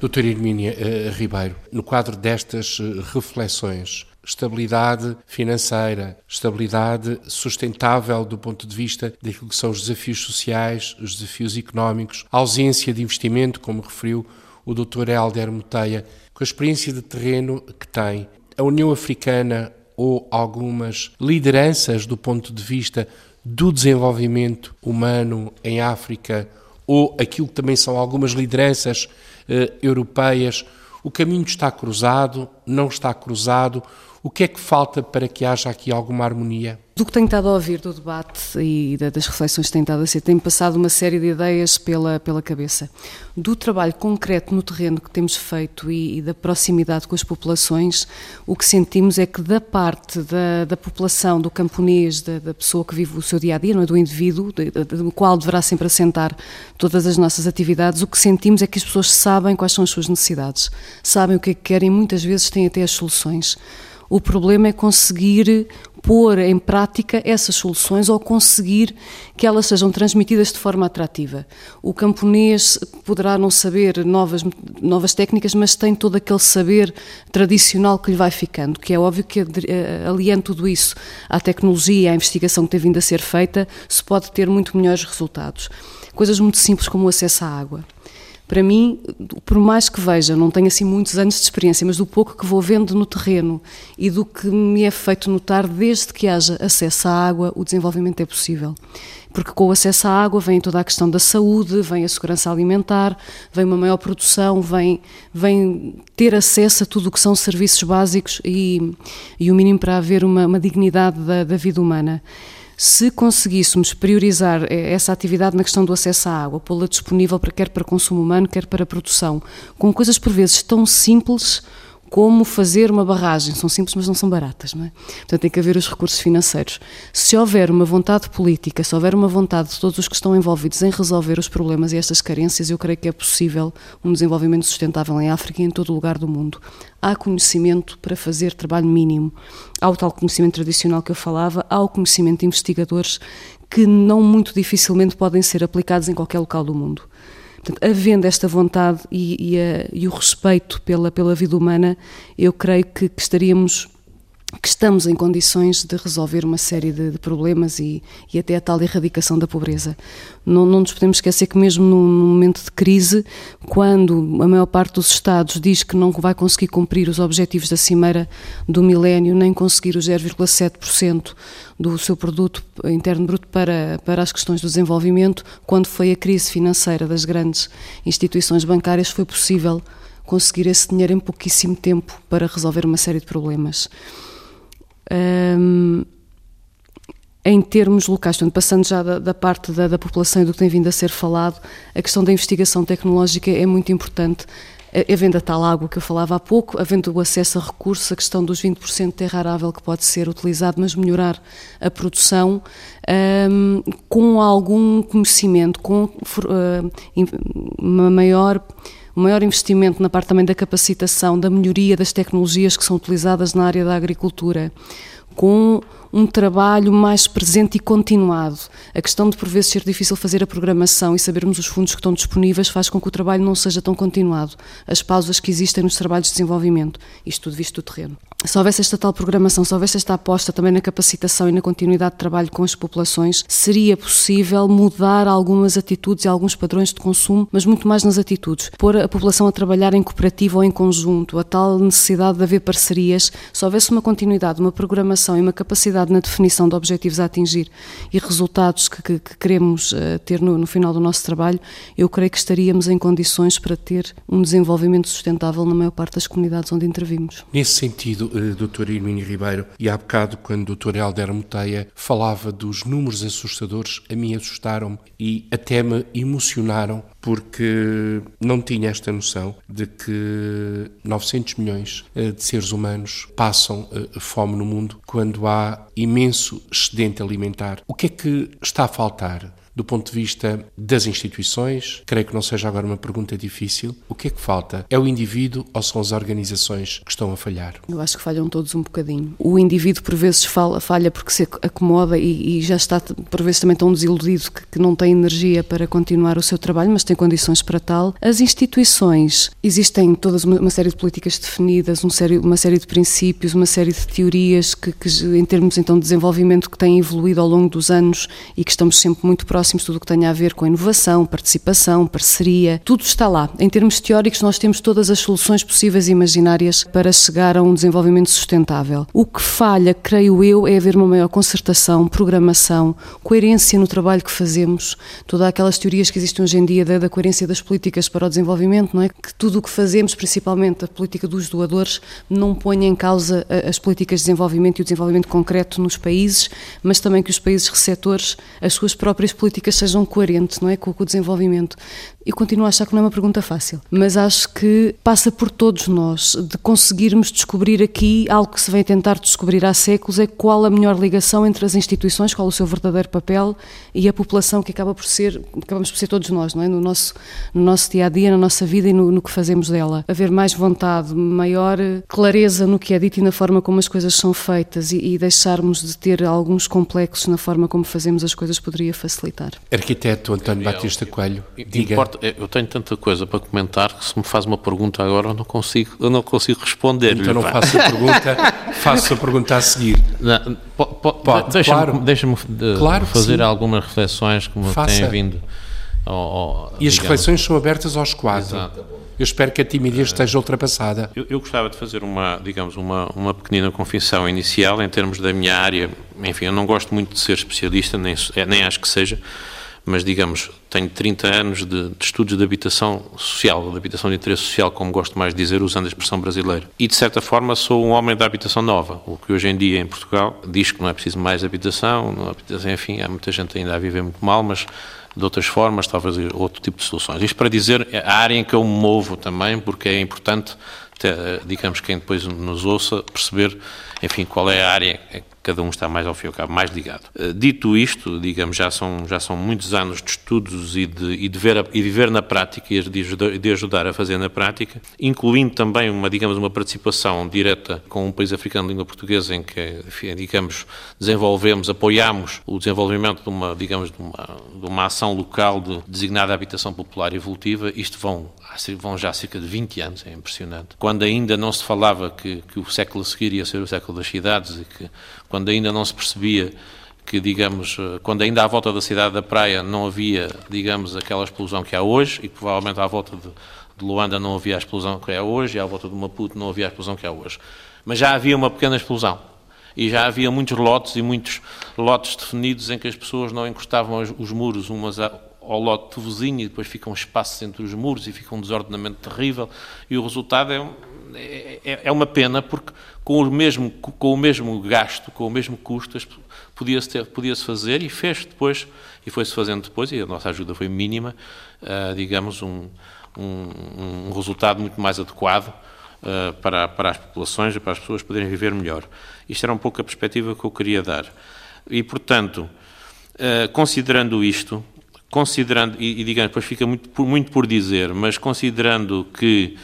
[SPEAKER 2] Doutora Hermínia eh, Ribeiro, no quadro destas eh, reflexões, estabilidade financeira, estabilidade sustentável do ponto de vista daquilo que são os desafios sociais, os desafios económicos, ausência de investimento, como referiu o Dr. Helder Moteia, com a experiência de terreno que tem, a União Africana ou algumas lideranças do ponto de vista do desenvolvimento humano em África, ou aquilo que também são algumas lideranças eh, europeias, o caminho está cruzado, não está cruzado, o que é que falta para que haja aqui alguma harmonia?
[SPEAKER 4] Do que tenho estado a ouvir do debate e das reflexões que têm estado a ser, tem passado uma série de ideias pela, pela cabeça. Do trabalho concreto no terreno que temos feito e, e da proximidade com as populações, o que sentimos é que da parte da, da população, do camponês, da, da, pessoa que vive o seu dia a dia, é? do indivíduo, do qual deverá sempre assentar todas as nossas atividades, o que sentimos é que as pessoas sabem quais são as suas necessidades, sabem o que é que querem, muitas vezes têm até as soluções. O problema é conseguir pôr em prática essas soluções ou conseguir que elas sejam transmitidas de forma atrativa. O camponês poderá não saber novas, novas técnicas, mas tem todo aquele saber tradicional que lhe vai ficando, que é óbvio que eh, aliando tudo isso à tecnologia e à investigação que tem vindo a ser feita, se pode ter muito melhores resultados. Coisas muito simples como o acesso à água. Para mim, por mais que veja, não tenho assim muitos anos de experiência, mas do pouco que vou vendo no terreno e do que me é feito notar, desde que haja acesso à água, o desenvolvimento é possível. Porque com o acesso à água vem toda a questão da saúde, vem a segurança alimentar, vem uma maior produção, vem, vem ter acesso a tudo o que são serviços básicos e, e o mínimo para haver uma, uma dignidade da, da vida humana se conseguíssemos priorizar eh, essa atividade na questão do acesso à água, pô-la disponível para, quer para consumo humano, quer para produção, com coisas por vezes tão simples como fazer uma barragem. São simples, mas não são baratas, não é? Portanto, tem que haver os recursos financeiros. Se houver uma vontade política, se houver uma vontade de todos os que estão envolvidos em resolver os problemas e estas carências, eu creio que é possível um desenvolvimento sustentável em África e em todo lugar do mundo. Há conhecimento para fazer trabalho mínimo. Há o tal conhecimento tradicional que eu falava, há o conhecimento de investigadores que não muito dificilmente podem ser aplicados em qualquer local do mundo. Portanto, havendo esta vontade e, e, a, e, o respeito pela, pela vida humana, eu creio que, que estaríamos que estamos em condições de resolver uma série de, de problemas e, e, até a tal erradicação da pobreza. Não, não nos podemos esquecer que mesmo num, momento de crise, quando a maior parte dos Estados diz que não vai conseguir cumprir os objetivos da Cimeira do milénio, nem conseguir os 0,7% do seu produto interno bruto para, para as questões do desenvolvimento, quando foi a crise financeira das grandes instituições bancárias, foi possível conseguir esse dinheiro em pouquíssimo tempo para resolver uma série de problemas um, em termos locais, portanto, passando já da, da parte da, da, população e do que tem vindo a ser falado, a questão da investigação tecnológica é muito importante. Havendo a tal água que eu falava há pouco, havendo o acesso a recursos, a questão dos 20% de terra arável que pode ser utilizado, mas melhorar a produção um, com algum conhecimento, com uh, uma maior um maior investimento na parte também da capacitação, da melhoria das tecnologias que são utilizadas na área da agricultura, com um trabalho mais presente e continuado. A questão de, por vezes, ser difícil fazer a programação e sabermos os fundos que estão disponíveis faz com que o trabalho não seja tão continuado. As pausas que existem nos trabalhos de desenvolvimento, isto tudo visto do terreno. Se houvesse esta tal programação, se houvesse esta aposta também na capacitação e na continuidade de trabalho com as populações, seria possível mudar algumas atitudes e alguns padrões de consumo, mas muito mais nas atitudes. Pôr a população a trabalhar em cooperativa ou em conjunto, a tal necessidade de haver parcerias, se houvesse uma continuidade, uma programação e uma capacidade na definição de objetivos a atingir e resultados que, que, que queremos uh, ter no, no final do nosso trabalho, eu creio que estaríamos em condições para ter um desenvolvimento sustentável na maior parte das comunidades onde intervimos.
[SPEAKER 2] Nesse sentido, uh, Dr. Irmínio Ribeiro, e há bocado, quando o Dr. Helder Moteia falava dos números assustadores, a mim assustaram-me e até me emocionaram, porque não tinha esta noção de que 900 milhões uh, de seres humanos passam uh, fome no mundo quando há imenso excedente alimentar. O que é que está a faltar? Do ponto de vista das instituições? Creio que não seja agora uma pergunta difícil. O que é que falta? É o indivíduo ou são as organizações que estão a falhar?
[SPEAKER 4] Eu acho que falham todos um bocadinho. O indivíduo, por vezes, falha porque se acomoda e, e já está, por vezes, também tão desiludido que, que não tem energia para continuar o seu trabalho, mas tem condições para tal. As instituições, existem todas uma, série de políticas definidas, um uma série de princípios, uma série de teorias que, que, em termos então de desenvolvimento, que têm evoluído ao longo dos anos e que estamos sempre muito próximos próximos, tudo o que tenha a ver com inovação, participação, parceria, tudo está lá. Em termos teóricos, nós temos todas as soluções possíveis e imaginárias para chegar a um desenvolvimento sustentável. O que falha, creio eu, é haver uma maior concertação, programação, coerência no trabalho que fazemos, todas aquelas teorias que existem hoje em dia da, da coerência das políticas para o desenvolvimento, não é? Que tudo o que fazemos, principalmente a política dos doadores, não ponha em causa as políticas de desenvolvimento e o desenvolvimento concreto nos países, mas também que os países receptores, as suas próprias políticas políticas sejam coerentes não é, com o desenvolvimento. Eu continuo a achar que não é uma pergunta fácil, mas acho que passa por todos nós de conseguirmos descobrir aqui algo que se vem tentar descobrir há séculos, é qual a melhor ligação entre as instituições, qual o seu verdadeiro papel e a população que acaba por ser, acabamos por ser todos nós, não é? No nosso, no nosso dia a dia, na nossa vida e no, no que fazemos dela. Haver mais vontade, maior clareza no que é dito e na forma como as coisas são feitas e, e deixarmos de ter alguns complexos na forma como fazemos as coisas poderia facilitar.
[SPEAKER 2] Arquiteto António Batista Coelho, diga.
[SPEAKER 5] Importa é, eu tenho tanta coisa para comentar que se me faz uma pergunta agora eu não consigo, eu não consigo responder.
[SPEAKER 2] Então não faço a pergunta, faço a pergunta a seguir.
[SPEAKER 5] Deixa-me claro. deixa claro fazer algumas reflexões que me Faça. têm vindo.
[SPEAKER 2] Ao, ao, e as reflexões são abertas aos quatro. Exato. Eu espero que a timidez esteja ultrapassada.
[SPEAKER 5] Eu, eu, gostava de fazer uma, digamos, uma, uma pequenina confissão inicial em termos da minha área. Enfim, eu não gosto muito de ser especialista, nem, nem acho que seja, mas digamos, tenho 30 anos de, de, estudos de habitação social, de habitação de interesse social, como gosto mais de dizer, usando a expressão brasileira. E, de certa forma, sou um homem da habitação nova, o que hoje em dia em Portugal diz que não é preciso mais habitação, não é habitação enfim, há muita gente ainda a viver muito mal, mas de outras formas, talvez outro tipo de soluções. Isto para dizer a área em que eu me movo também, porque é importante, digamos, quem depois nos ouça, perceber, enfim, qual é a área cada um está mais ao fio cabo, mais ligado. Eh, dito isto, digamos, já são, já são muitos anos de estudos e de, e de, ver, a, e de ver na prática e de de ajudar a fazer na prática, incluindo também uma, digamos, uma participação direta com um país africano de língua portuguesa em que, digamos, desenvolvemos, apoiamos o desenvolvimento de uma, digamos, de uma, de uma ação local de designada habitação popular evolutiva, isto vão vão já cerca de 20 anos, é impressionante. Quando ainda não se falava que, que o século a seguir ia ser o século das cidades e que quando ainda não se percebia que, digamos, eh, quando ainda à volta da cidade da praia não havia, digamos, aquela explosão que há hoje e provavelmente à volta de, de Luanda não havia a explosão que há hoje e à volta de Maputo não havia a explosão que há hoje. Mas já havia uma pequena explosão e já havia muitos lotes e muitos lotes definidos em que as pessoas não encostavam os, os muros umas a, ao lote vizinho e depois ficam espaços entre os muros e fica um desordenamento terrível e o resultado é, é, é uma pena porque com o mesmo, com o mesmo gasto, com o mesmo custo, podia-se podia fazer e fez depois, e foi-se fazendo depois, e a nossa ajuda foi mínima, uh, digamos, um, um, um, resultado muito mais adequado uh, para, para as populações e para as pessoas poderem viver melhor. Isto era um pouco a perspectiva que eu queria dar. E, portanto, uh, considerando isto, considerando, e, e digamos, depois fica muito muito por dizer, mas considerando que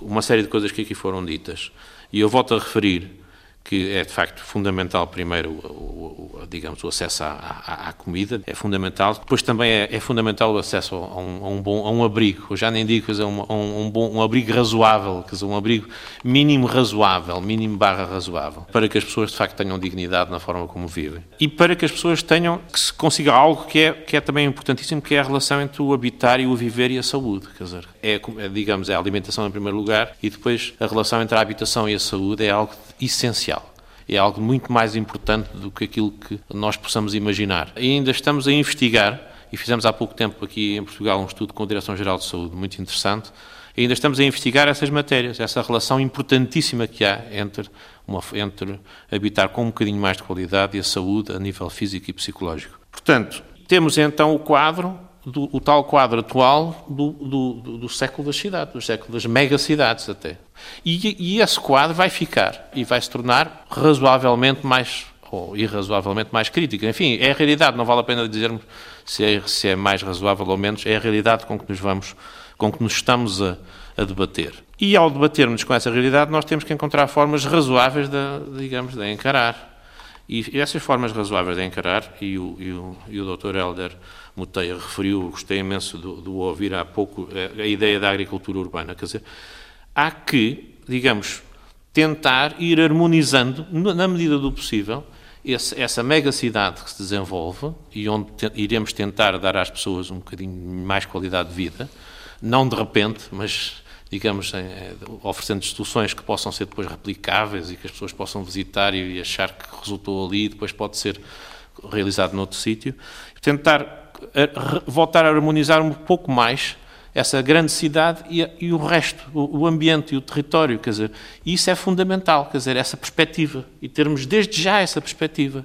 [SPEAKER 5] uma série de coisas que aqui foram ditas, e eu volto a referir que é de facto fundamental, primeiro, o, o, digamos, o acesso à, à, à, comida, é fundamental. Depois também é, é fundamental o acesso a um, a um, bom a um abrigo. Eu já nem digo dizer, um, um, bom, um abrigo razoável, quer dizer, um abrigo mínimo razoável, mínimo barra razoável, para que as pessoas de facto tenham dignidade na forma como vivem. E para que as pessoas tenham, que se consiga algo que é, que é também importantíssimo, que é a relação entre o habitar e o viver e a saúde. Quer dizer, é, é digamos, é a alimentação em primeiro lugar e depois a relação entre a habitação e a saúde é algo essencial é algo muito mais importante do que aquilo que nós possamos imaginar. E ainda estamos a investigar, e fizemos há pouco tempo aqui em Portugal um estudo com a Direção-Geral de Saúde muito interessante, e ainda estamos a investigar essas matérias, essa relação importantíssima que há entre, uma, entre habitar com um bocadinho mais de qualidade e a saúde a nível físico e psicológico. Portanto, temos então o quadro do, o tal quadro atual do, do, do, século das cidades, do século das megacidades até. E, e esse quadro vai ficar e vai se tornar razoavelmente mais ou irrazoavelmente mais crítico. Enfim, é a realidade, não vale a pena dizermos se é, se é mais razoável ou menos, é a realidade com que nos vamos, com que nos estamos a, a debater. E ao debatermos com essa realidade, nós temos que encontrar formas razoáveis de, digamos, de encarar. E essas formas razoáveis de encarar, e o, e o, e o Dr. Helder Muteia referiu, gostei imenso do, ouvir há pouco, a, a ideia da agricultura urbana. Quer dizer, há que, digamos, tentar ir harmonizando, na medida do possível, esse, essa mega cidade que se desenvolve e onde te, iremos tentar dar às pessoas um bocadinho mais qualidade de vida, não de repente, mas digamos, eh, oferecendo soluções que possam ser depois replicáveis e que as pessoas possam visitar e achar que resultou ali e depois pode ser realizado noutro sítio. Tentar voltar a harmonizar um pouco mais essa grande cidade e, e o resto, o, o, ambiente e o território, quer dizer, isso é fundamental, quer dizer, essa perspectiva, e termos desde já essa perspectiva.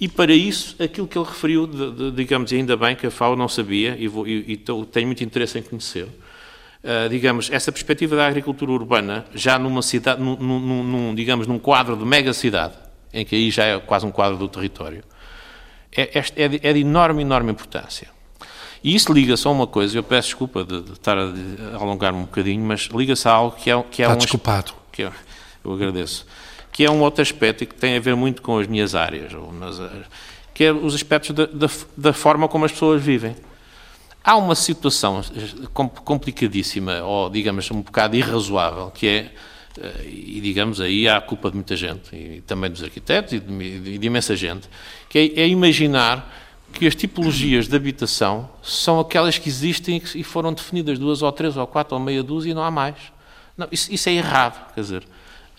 [SPEAKER 5] E para isso, aquilo que ele referiu, de, de, digamos, ainda bem que a FAO não sabia, e, vou, e, e tenho muito interesse em conhecer, uh, digamos, essa perspectiva da agricultura urbana, já numa cidade, num, num, num, digamos, num quadro de mega cidade, em que aí já é quase um quadro do território, é, é, é, de, é de enorme, enorme importância. E isso liga-se a uma coisa, eu peço desculpa de, de estar a, alongar um bocadinho, mas liga-se a algo que é, que é
[SPEAKER 2] Está
[SPEAKER 5] um...
[SPEAKER 2] desculpado.
[SPEAKER 5] Que é, eu agradeço. Que é um outro aspecto e que tem a ver muito com as minhas áreas, ou nas, que é os aspectos da, da, da forma como as pessoas vivem. Há uma situação complicadíssima, ou digamos um bocado irrazoável, que é eh, e digamos aí há a culpa de muita gente, e também dos arquitetos e de, de imensa gente, que é, é, imaginar que as tipologias de habitação são aquelas que existem e foram definidas duas ou três ou quatro ou meia dúzia e não há mais. Não, isso, isso é errado, quer dizer,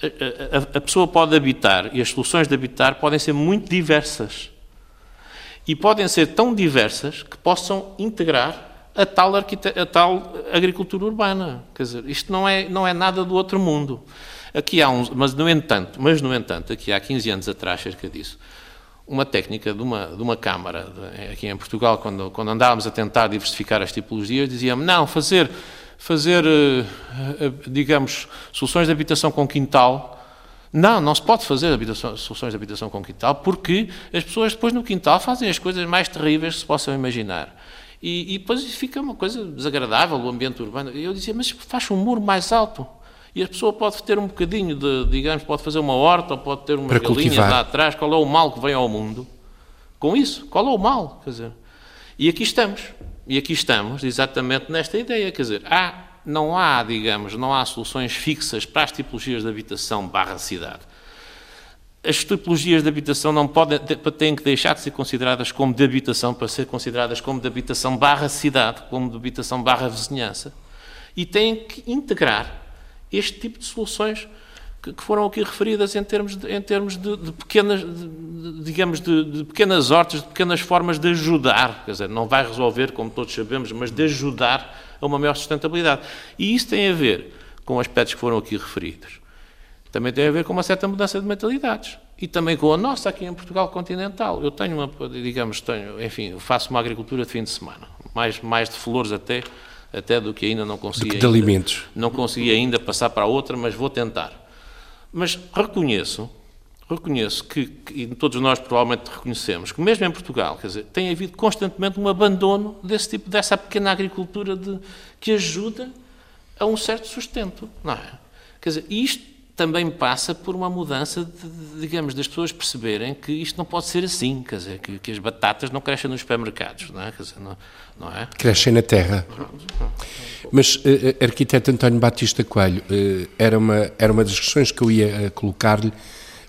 [SPEAKER 5] a, a, a pessoa pode habitar e as soluções de habitar podem ser muito diversas. E podem ser tão diversas que possam integrar a tal, a tal agricultura urbana. Quer dizer, isto não é, não é nada do outro mundo. Aqui há uns, mas no entanto, mas no entanto, aqui há 15 anos atrás, cerca disso, uma técnica de uma, de uma Câmara, de, aqui em Portugal, quando, quando andávamos a tentar diversificar as tipologias, dizia-me, não, fazer, fazer uh, uh, digamos, soluções de habitação com quintal, não, não se pode fazer soluções de habitação com quintal, porque as pessoas depois no quintal fazem as coisas mais terríveis que se possam imaginar. E, e depois fica uma coisa desagradável o ambiente urbano. Eu dizia, mas faz um muro mais alto. E a pessoa pode ter um bocadinho de, digamos, pode fazer uma horta ou pode ter umas galinhas lá atrás. Qual é o mal que vem ao mundo com isso? Qual é o mal? Quer dizer, e aqui estamos. E aqui estamos exatamente nesta ideia. Quer dizer, há, não há, digamos, não há soluções fixas para as tipologias de habitação barra cidade as tipologias de habitação não podem, têm que deixar de ser consideradas como de habitação para ser consideradas como de habitação barra cidade, como de habitação barra vizinhança, e têm que integrar este tipo de soluções que, que foram aqui referidas em termos de, em termos de, de pequenas, de, digamos, de, pequenas hortas, de pequenas formas de ajudar, quer dizer, não vai resolver, como todos sabemos, mas de ajudar a uma maior sustentabilidade. E isso tem a ver com aspectos que foram aqui referidos também tem a ver com uma certa mudança de mentalidades. E também com a nossa aqui em Portugal continental. Eu tenho uma, digamos, tenho, enfim, faço uma agricultura de fim de semana, mais, mais de flores até, até do que ainda não consegui.
[SPEAKER 2] De alimentos.
[SPEAKER 5] Não consegui ainda passar para outra, mas vou tentar. Mas reconheço, reconheço que, que, e todos nós provavelmente reconhecemos, que mesmo em Portugal, quer dizer, tem havido constantemente um abandono desse tipo, dessa pequena agricultura de, que ajuda a um certo sustento, não é? Quer dizer, isto também passa por uma mudança, de, digamos, das pessoas perceberem que isto não pode ser assim, quer dizer, que, que as batatas não crescem nos supermercados, não é? Dizer, não, não é?
[SPEAKER 2] Crescem na terra. Mas, uh, arquiteto António Batista Coelho, uh, era, uma, era uma das questões que eu ia uh, colocar-lhe,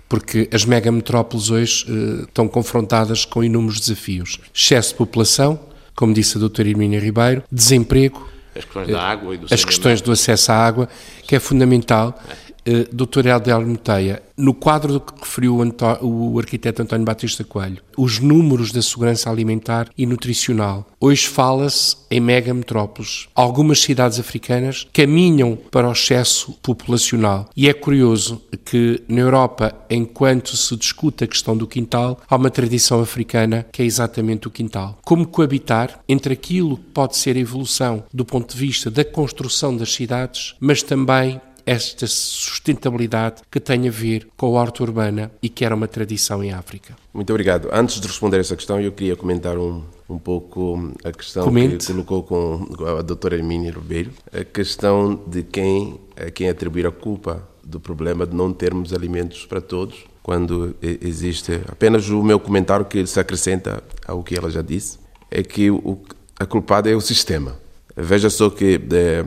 [SPEAKER 2] porque as megametrópoles hoje estão confrontadas com inúmeros desafios. Excesso de população, como disse a doutora Irmínia Ribeiro, desemprego,
[SPEAKER 5] as questões da água e do
[SPEAKER 2] As questões do acesso à água, que é fundamental. É. Uh, Dr. Helder Moteia, no quadro que referiu o arquiteto António Batista Coelho, os números da segurança alimentar e nutricional, hoje fala-se em megametrópoles. Algumas cidades africanas caminham para o excesso populacional e é curioso que na Europa, enquanto se discute a questão do quintal, há uma tradição africana que é exatamente o quintal. Como coabitar entre aquilo que pode ser a evolução do ponto de vista da construção das cidades, mas também esta sustentabilidade que tem a ver com a horta urbana e que era uma tradição em África.
[SPEAKER 6] Muito obrigado. Antes de responder essa questão, eu queria comentar um, um pouco a questão Comente. que colocou com a doutora Hermínia Ribeiro, a questão de quem, a quem atribuir a culpa do problema de não termos alimentos para todos, quando existe apenas o meu comentário que se acrescenta ao que ela já disse, é que o, a culpada é o sistema. Veja só que é,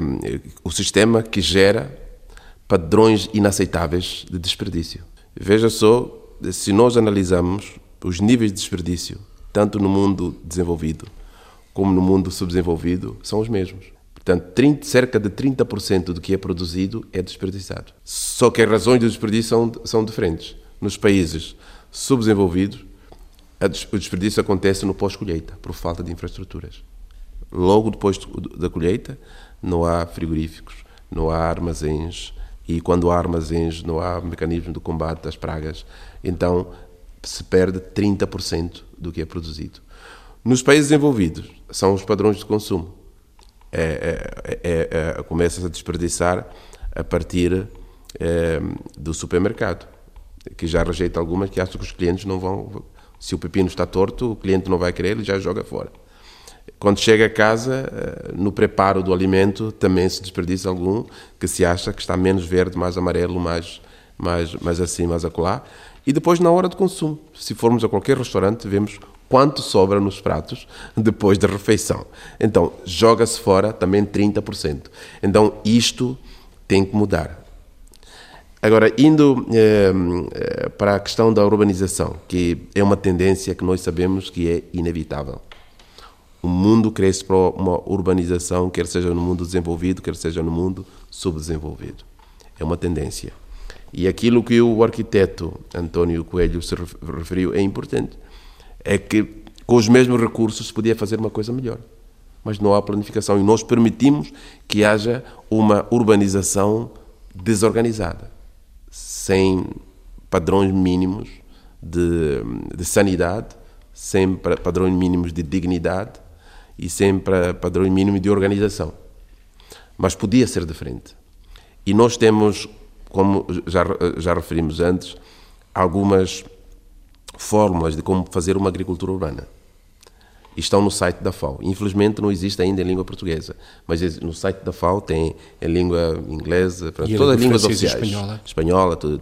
[SPEAKER 6] o sistema que gera padrões inaceitáveis de desperdício. Veja só, se nós analisamos os níveis de desperdício, tanto no mundo desenvolvido como no mundo subdesenvolvido, são os mesmos. Portanto, 30, cerca de 30% do que é produzido é desperdiçado. Só que as razões do desperdício são, são diferentes. Nos países subdesenvolvidos, o desperdício acontece no pós-colheita, por falta de infraestruturas. Logo depois da colheita, não há frigoríficos, não há armazéns, e quando há armazéns não há mecanismo de combate das pragas, então se perde 30% do que é produzido. Nos países desenvolvidos, são os padrões de consumo. É, é, é, é começa a desperdiçar a partir é, do supermercado, que já rejeita algumas que acha que os clientes não vão. Se o pepino está torto, o cliente não vai querer, ele já joga fora. Quando chega a casa, eh, no preparo do alimento, também se desperdiça algum que se acha que está menos verde, mais amarelo, mais, mais, mais assim, mais acolá. E depois, na hora de consumo, se formos a qualquer restaurante, vemos quanto sobra nos pratos depois da refeição. Então, joga-se fora também 30%. Então, isto tem que mudar. Agora, indo eh, para a questão da urbanização, que é uma tendência que nós sabemos que é inevitável o mundo cresce para uma urbanização, quer seja no mundo desenvolvido, quer seja no mundo subdesenvolvido. É uma tendência. E aquilo que o arquiteto António Coelho se referiu é importante. É que com os mesmos recursos se podia fazer uma coisa melhor. Mas não há planificação e nós permitimos que haja uma urbanização desorganizada, sem padrões mínimos de, de sanidade, sem padrões mínimos de dignidade e sempre padrões mínimos de organização. Mas podia ser diferente. E nós temos, como já, já referimos antes, algumas fórmulas de como fazer uma agricultura urbana. Estão no site da FAO. Infelizmente não existe ainda em língua portuguesa, mas no site da FAO tem em língua inglesa, todas as línguas oficiais.
[SPEAKER 2] Espanhola.
[SPEAKER 6] Espanhola, tudo.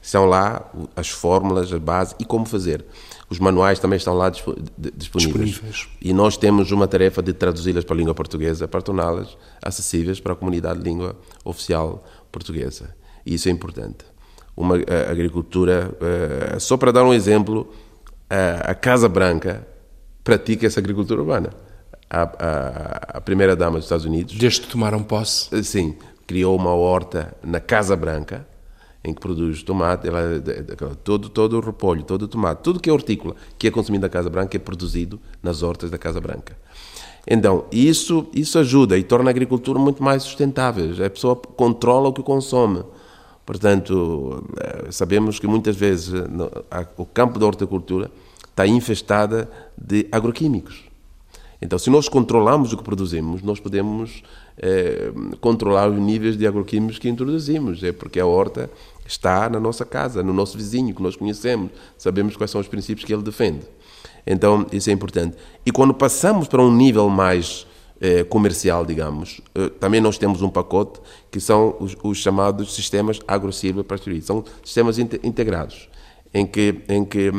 [SPEAKER 6] Estão lá as fórmulas, a base e como fazer. Os manuais também estão lá disponíveis. disponíveis. E nós temos uma tarefa de traduzi-las para a língua portuguesa, para torná-las acessíveis para a comunidade de língua oficial portuguesa. E isso é importante. Uma agricultura, uh, só para dar um exemplo, a Casa Branca pratica essa agricultura urbana. A, a, a primeira-dama dos Estados Unidos.
[SPEAKER 2] Desde que tomaram posse?
[SPEAKER 6] Eh, sim, criou uma horta na Casa Branca em que produz tomate, ela, todo, todo o repolho, todo o tomate, tudo que é hortícola, que é consumido na Casa Branca, é produzido nas hortas da Casa Branca. Então, isso, isso ajuda e torna a agricultura muito mais sustentável. A pessoa controla o que consome. Portanto, eh, sabemos que muitas vezes o campo da horticultura está infestada de agroquímicos. Então, se nós controlamos o que produzimos, nós podemos é, controlar os níveis de agroquímicos que introduzimos. É porque a horta está na nossa casa, no nosso vizinho, que nós conhecemos, sabemos quais são os princípios que ele defende. Então, isso é importante. E quando passamos para um nível mais eh, comercial, digamos, eh, também nós temos um pacote que são os, os chamados sistemas agro-silvopastoril. São sistemas integrados, em que, em que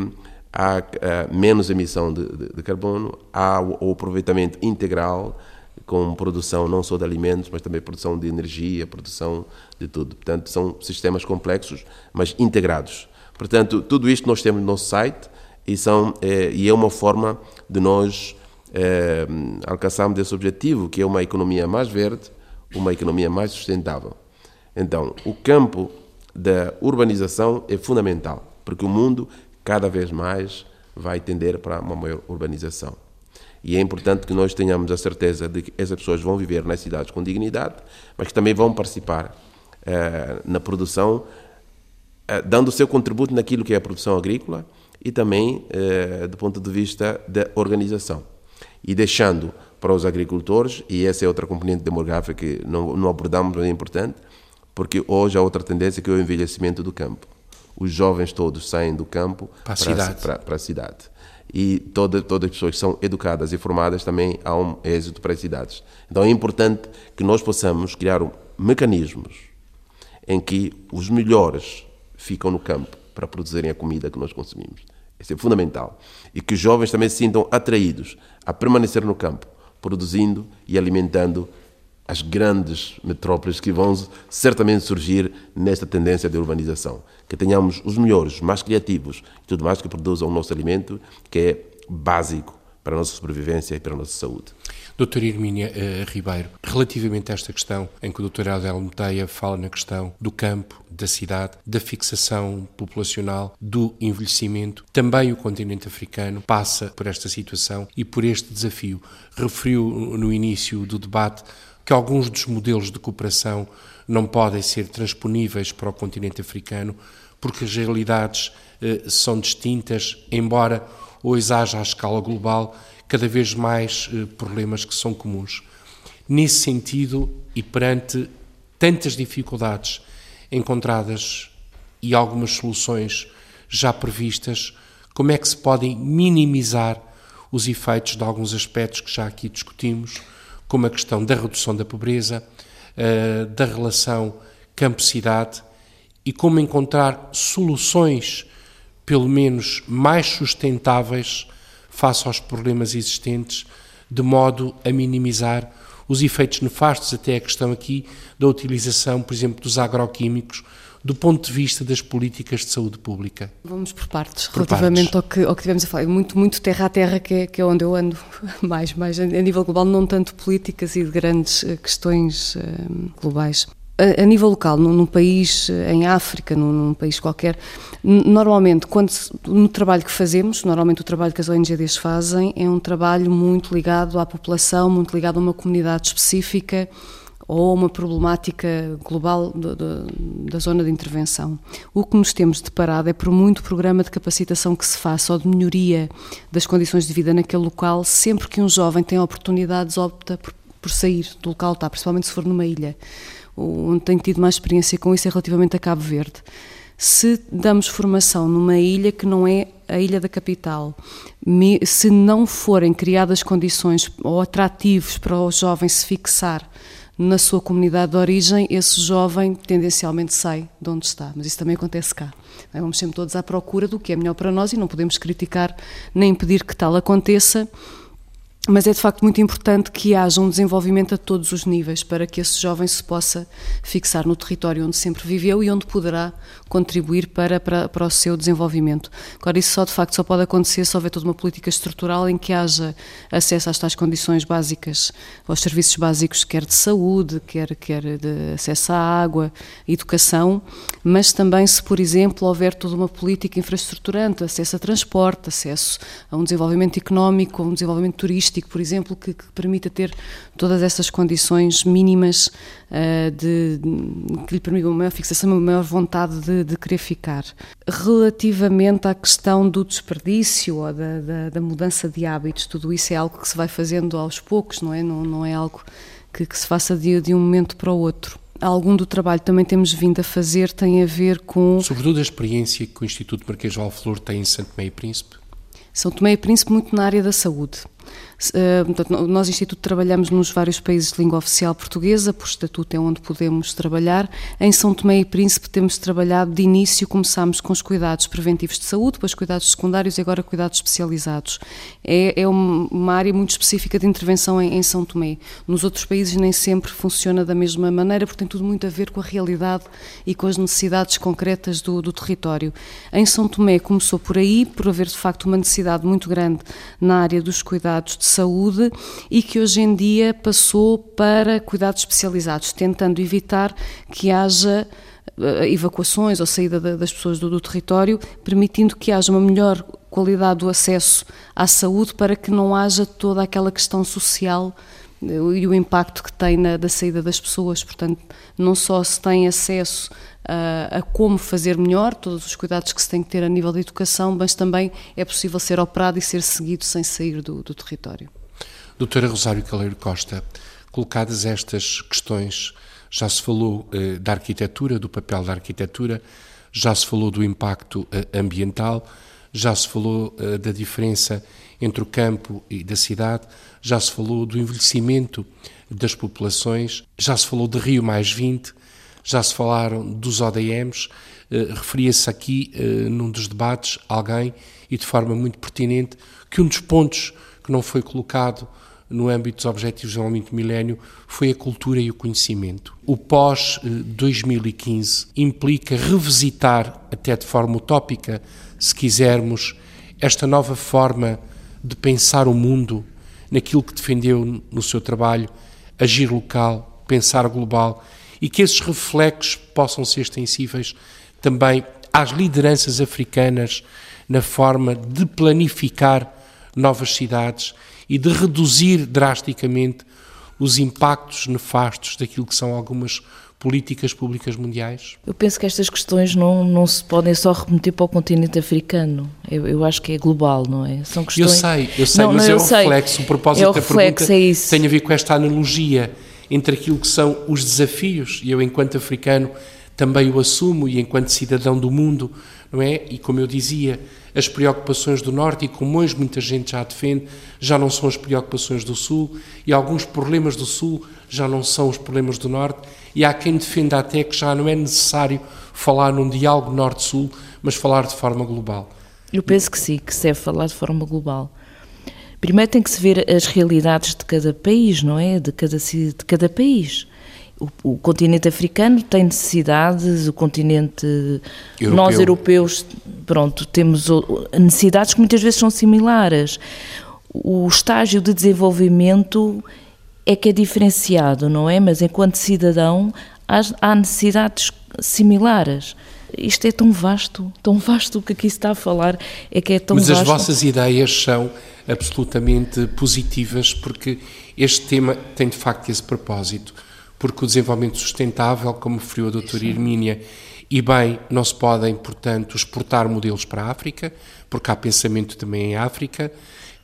[SPEAKER 6] há uh, menos emissão de, de, de, carbono, há o, o aproveitamento integral com produção não só de alimentos, mas também produção de energia, produção de tudo. Portanto, são sistemas complexos, mas integrados. Portanto, tudo isto nós temos no nosso site e, são, é, e é uma forma de nós é, alcançarmos esse objetivo, que é uma economia mais verde, uma economia mais sustentável. Então, o campo da urbanização é fundamental, porque o mundo cada vez mais vai tender para uma maior urbanização. E é importante que nós tenhamos a certeza de que essas pessoas vão viver nas cidades com dignidade, mas que também vão participar eh, na produção, eh, dando o seu contributo naquilo que é a produção agrícola e também eh, do ponto de vista da organização. E deixando para os agricultores, e essa é outra componente demográfica que não, não abordamos, mas é importante, porque hoje há outra tendência que é o envelhecimento do campo. Os jovens todos saem do campo
[SPEAKER 2] para a cidade.
[SPEAKER 6] Para, para a cidade. E toda, todas as pessoas que são educadas e formadas também há um êxito para as cidades. Então é importante que nós possamos criar mecanismos em que os melhores ficam no campo para produzirem a comida que nós consumimos. Isso é fundamental. E que os jovens também se sintam atraídos a permanecer no campo, produzindo e alimentando as grandes metrópoles que vão certamente surgir nesta tendência de urbanização. Que tenhamos os melhores, mais criativos e tudo mais que produzam o nosso alimento, que é básico para a nossa sobrevivência e para a nossa saúde.
[SPEAKER 2] Doutora Hermínia uh, Ribeiro, relativamente a esta questão em que o Dr. Adel Teia fala na questão do campo, da cidade, da fixação populacional, do envelhecimento, também o continente africano passa por esta situação e por este desafio. Referiu no início do debate que alguns dos modelos de cooperação não podem ser transponíveis para o continente africano porque as realidades eh, são distintas, embora hoje haja à escala global cada vez mais eh, problemas que são comuns. Nesse sentido, e perante tantas dificuldades encontradas e algumas soluções já previstas, como é que se podem minimizar os efeitos de alguns aspectos que já aqui discutimos? Como a questão da redução da pobreza, eh, da relação campo-cidade e como encontrar soluções, pelo menos mais sustentáveis, face aos problemas existentes, de modo a minimizar os efeitos nefastos, até a questão aqui da utilização, por exemplo, dos agroquímicos, do ponto de vista das políticas de saúde pública?
[SPEAKER 4] Vamos por partes, por relativamente partes. Ao, que, ao que tivemos a falar. Muito, muito terra a terra, que é, que é onde eu ando mais, mais a nível global, não tanto políticas e de grandes eh, questões uh, globais. A, a, nível local, num, num, país, eh, em África, num, num país qualquer, normalmente, quando, no trabalho que fazemos, normalmente o trabalho que as ONGs fazem é um trabalho muito ligado à população, muito ligado a uma comunidade específica, ou uma problemática global da zona de intervenção. O que nos temos deparado é por muito programa de capacitação que se faça ou de melhoria das condições de vida naquele local, sempre que um jovem tem oportunidades, opta por, por sair do local está, principalmente se for numa ilha. Onde tenho tido mais experiência com isso é relativamente a Cabo Verde. Se damos formação numa ilha que não é a ilha da capital, se não forem criadas condições ou atrativos para o jovem se fixar na sua comunidade de origem, esse jovem tendencialmente sai de onde está. Mas isso também acontece cá. Vamos sempre todos à procura do que é melhor para nós e não podemos criticar nem impedir que tal aconteça mas é de facto muito importante que haja um desenvolvimento a todos os níveis para que esse jovem se possa fixar no território onde sempre viveu e onde poderá contribuir para, para, para o seu desenvolvimento. Agora, isso só de facto só pode acontecer se houver toda uma política estrutural em que haja acesso às tais condições básicas, aos serviços básicos, quer de saúde, quer, quer de acesso à água, educação, mas também se, por exemplo, houver toda uma política infraestruturante, acesso a transporte, acesso a um desenvolvimento económico, a um desenvolvimento turístico turístico, por exemplo, que, que permita ter todas essas condições mínimas uh, de, que lhe permitam uma maior fixação, uma maior vontade de, de, querer ficar. Relativamente à questão do desperdício ou da, da, da, mudança de hábitos, tudo isso é algo que se vai fazendo aos poucos, não é? Não, não é algo que, que se faça de, de um momento para o outro algum do trabalho que também temos vindo a fazer tem a ver com...
[SPEAKER 2] Sobretudo a experiência que o Instituto Marquês de Valflor tem em Santo Meio Príncipe?
[SPEAKER 4] São Tomé e Príncipe muito na área da saúde. Eh, portanto, nós, Instituto, trabalhamos nos vários países de língua oficial portuguesa, por estatuto é onde podemos trabalhar. Em São Tomé e Príncipe temos trabalhado de início, começámos com os cuidados preventivos de saúde, depois cuidados secundários e agora cuidados especializados. É, é uma área muito específica de intervenção em, em São Tomé. Nos outros países nem sempre funciona da mesma maneira, porque tem tudo muito a ver com a realidade e com as necessidades concretas do, do território. Em São Tomé começou por aí, por haver de facto uma necessidade muito grande na área dos cuidados de saúde e que hoje em dia passou para cuidados especializados, tentando evitar que haja eh, evacuações ou saída das pessoas do, do, território, permitindo que haja uma melhor qualidade do acesso à saúde para que não haja toda aquela questão social eh, e o impacto que tem na da saída das pessoas. Portanto, não só se tem acesso a, como fazer melhor, todos os cuidados que se tem que ter a nível de educação, mas também é possível ser operado e ser seguido sem sair do, do território.
[SPEAKER 2] Doutora Rosário Caleiro Costa, colocadas estas questões, já se falou eh, da arquitetura, do papel da arquitetura, já se falou do impacto eh, ambiental, já se falou eh, da diferença entre o campo e da cidade, já se falou do envelhecimento das populações, já se falou de Rio mais 20, já se falaram dos ODMs, eh, referia-se aqui, eh, num dos debates, alguém, e de forma muito pertinente, que um dos pontos que não foi colocado no âmbito dos Objetivos de Desenvolvimento Milénio foi a cultura e o conhecimento. O pós-2015 implica revisitar, até de forma utópica, se quisermos, esta nova forma de pensar o mundo naquilo que defendeu no seu trabalho, agir local, pensar global e que esses reflexos possam ser extensíveis também às lideranças africanas na forma de planificar novas cidades e de reduzir drasticamente os impactos nefastos daquilo que são algumas políticas públicas mundiais?
[SPEAKER 3] Eu penso que estas questões não, não se podem só remeter para o continente africano. Eu, eu acho que é global, não é?
[SPEAKER 2] São questões... Eu sei, eu sei, não, mas não, é o reflexo. O propósito é o
[SPEAKER 3] da reflexo,
[SPEAKER 2] pergunta
[SPEAKER 3] é
[SPEAKER 2] tem a ver com esta analogia entre aquilo que são os desafios, e eu, enquanto africano, também o assumo, e enquanto cidadão do mundo, não é? E como eu dizia, as preocupações do Norte, e como hoje muita gente já defende, já não são as preocupações do Sul, e alguns problemas do Sul já não são os problemas do Norte, e há quem defenda até que já não é necessário falar num diálogo Norte-Sul, mas falar de forma global.
[SPEAKER 3] Eu penso que sim, que se deve falar de forma global. Primeiro tem que se ver as realidades de cada país, não é? De cada, de cada país. O, o continente africano tem necessidades, o continente. Europeu. Nós, europeus, pronto, temos necessidades que muitas vezes são similares. O estágio de desenvolvimento é que é diferenciado, não é? Mas enquanto cidadão, há necessidades similares. Isto é tão vasto, tão vasto o que aqui se está a falar, é que é tão
[SPEAKER 2] Mas
[SPEAKER 3] vasto.
[SPEAKER 2] as vossas ideias são absolutamente positivas, porque este tema tem de facto esse propósito, porque o desenvolvimento sustentável, como referiu a doutora Hermínia, e bem, não se podem, portanto, exportar modelos para a África, porque há pensamento também em África,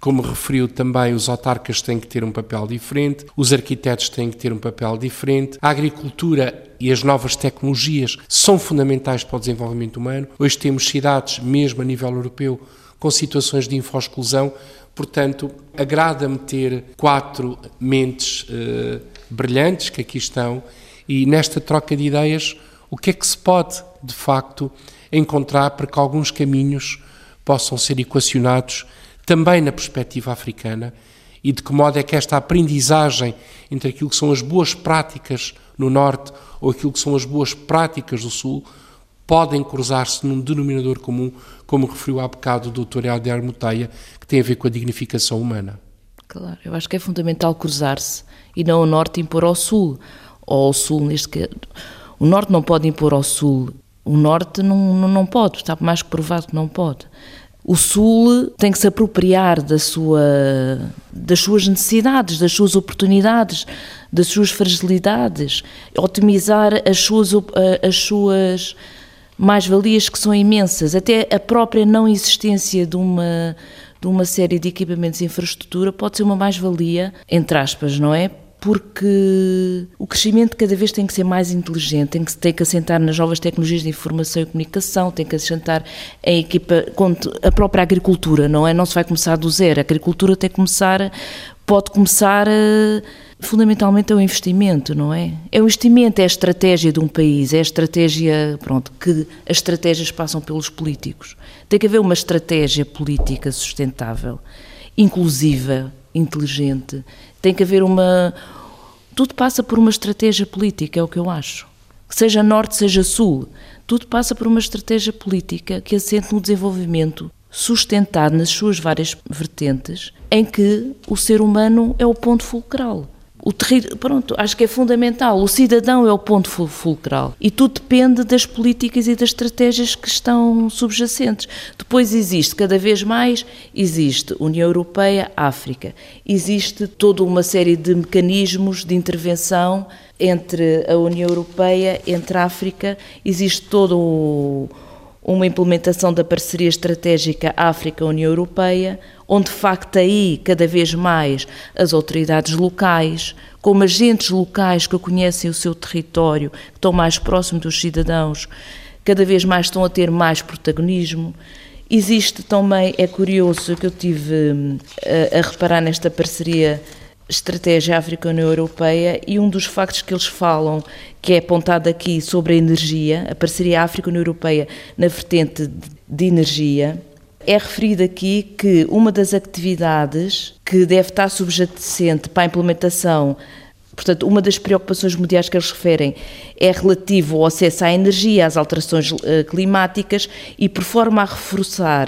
[SPEAKER 2] como referiu também, os autarcas têm que ter um papel diferente, os arquitetos têm que ter um papel diferente, a agricultura e as novas tecnologias são fundamentais para o desenvolvimento humano. Hoje temos cidades, mesmo a nível europeu, com situações de info-exclusão, portanto, agrada-me ter quatro mentes eh, brilhantes que aqui estão e nesta troca de ideias, o que é que se pode, de facto, encontrar para que alguns caminhos possam ser equacionados também na perspectiva africana e de que modo é que esta aprendizagem entre aquilo que são as boas práticas no Norte ou aquilo que são as boas práticas do Sul podem cruzar-se num denominador comum, como referiu há bocado o Dr. Helder Muteia, que tem a ver com a dignificação humana.
[SPEAKER 3] Claro, eu acho que é fundamental cruzar-se e não o Norte impor ao Sul, ou ao Sul neste caso. O Norte não pode impor ao Sul, o Norte não, não, não pode, está mais que provado que não pode. O Sul tem que se apropriar da sua, das suas necessidades, das suas oportunidades, das suas fragilidades, otimizar as suas, as suas mais-valias que são imensas. Até a própria não existência de uma, de uma série de equipamentos de infraestrutura pode ser uma mais-valia, entre aspas, não é? Porque o crescimento cada vez tem que ser mais inteligente, tem que, tem que assentar nas novas tecnologias de informação e comunicação, tem que assentar em equipa, a própria agricultura, não é? Não se vai começar do zero, a agricultura tem que começar, pode começar eh, fundamentalmente é o investimento, não é? É o investimento, é a estratégia de um país, é a estratégia, pronto, que as estratégias passam pelos políticos. Tem que haver uma estratégia política sustentável, inclusiva, inteligente. Tem que haver uma, tudo passa por uma estratégia política, é o que eu acho. Que seja norte, seja sul, tudo passa por uma estratégia política que assente no desenvolvimento sustentado nas suas várias vertentes, em que o ser humano é o ponto fulcral. O. Pronto, acho que é fundamental. O cidadão é o ponto fulcral. E tudo depende das políticas e das estratégias que estão subjacentes. Depois existe, cada vez mais, existe União Europeia, África. Existe toda uma série de mecanismos de intervenção entre a União Europeia, entre a África. Existe todo o uma implementação da parceria estratégica África-União Europeia, onde de facto aí cada vez mais as autoridades locais, como agentes locais que conhecem o seu território, que estão mais próximos dos cidadãos, cada vez mais estão a ter mais protagonismo. Existe também, é curioso que eu tive hum, a, a reparar nesta parceria estratégia África-União Europeia e um dos factos que eles falam, que é apontado aqui sobre a energia, a parceria África-União Europeia na vertente de energia, é referido aqui que uma das atividades que deve estar subjacente para a implementação Portanto, uma das preocupações mundiais que eles referem é relativo ao acesso à energia, às alterações eh, climáticas e por forma a reforçar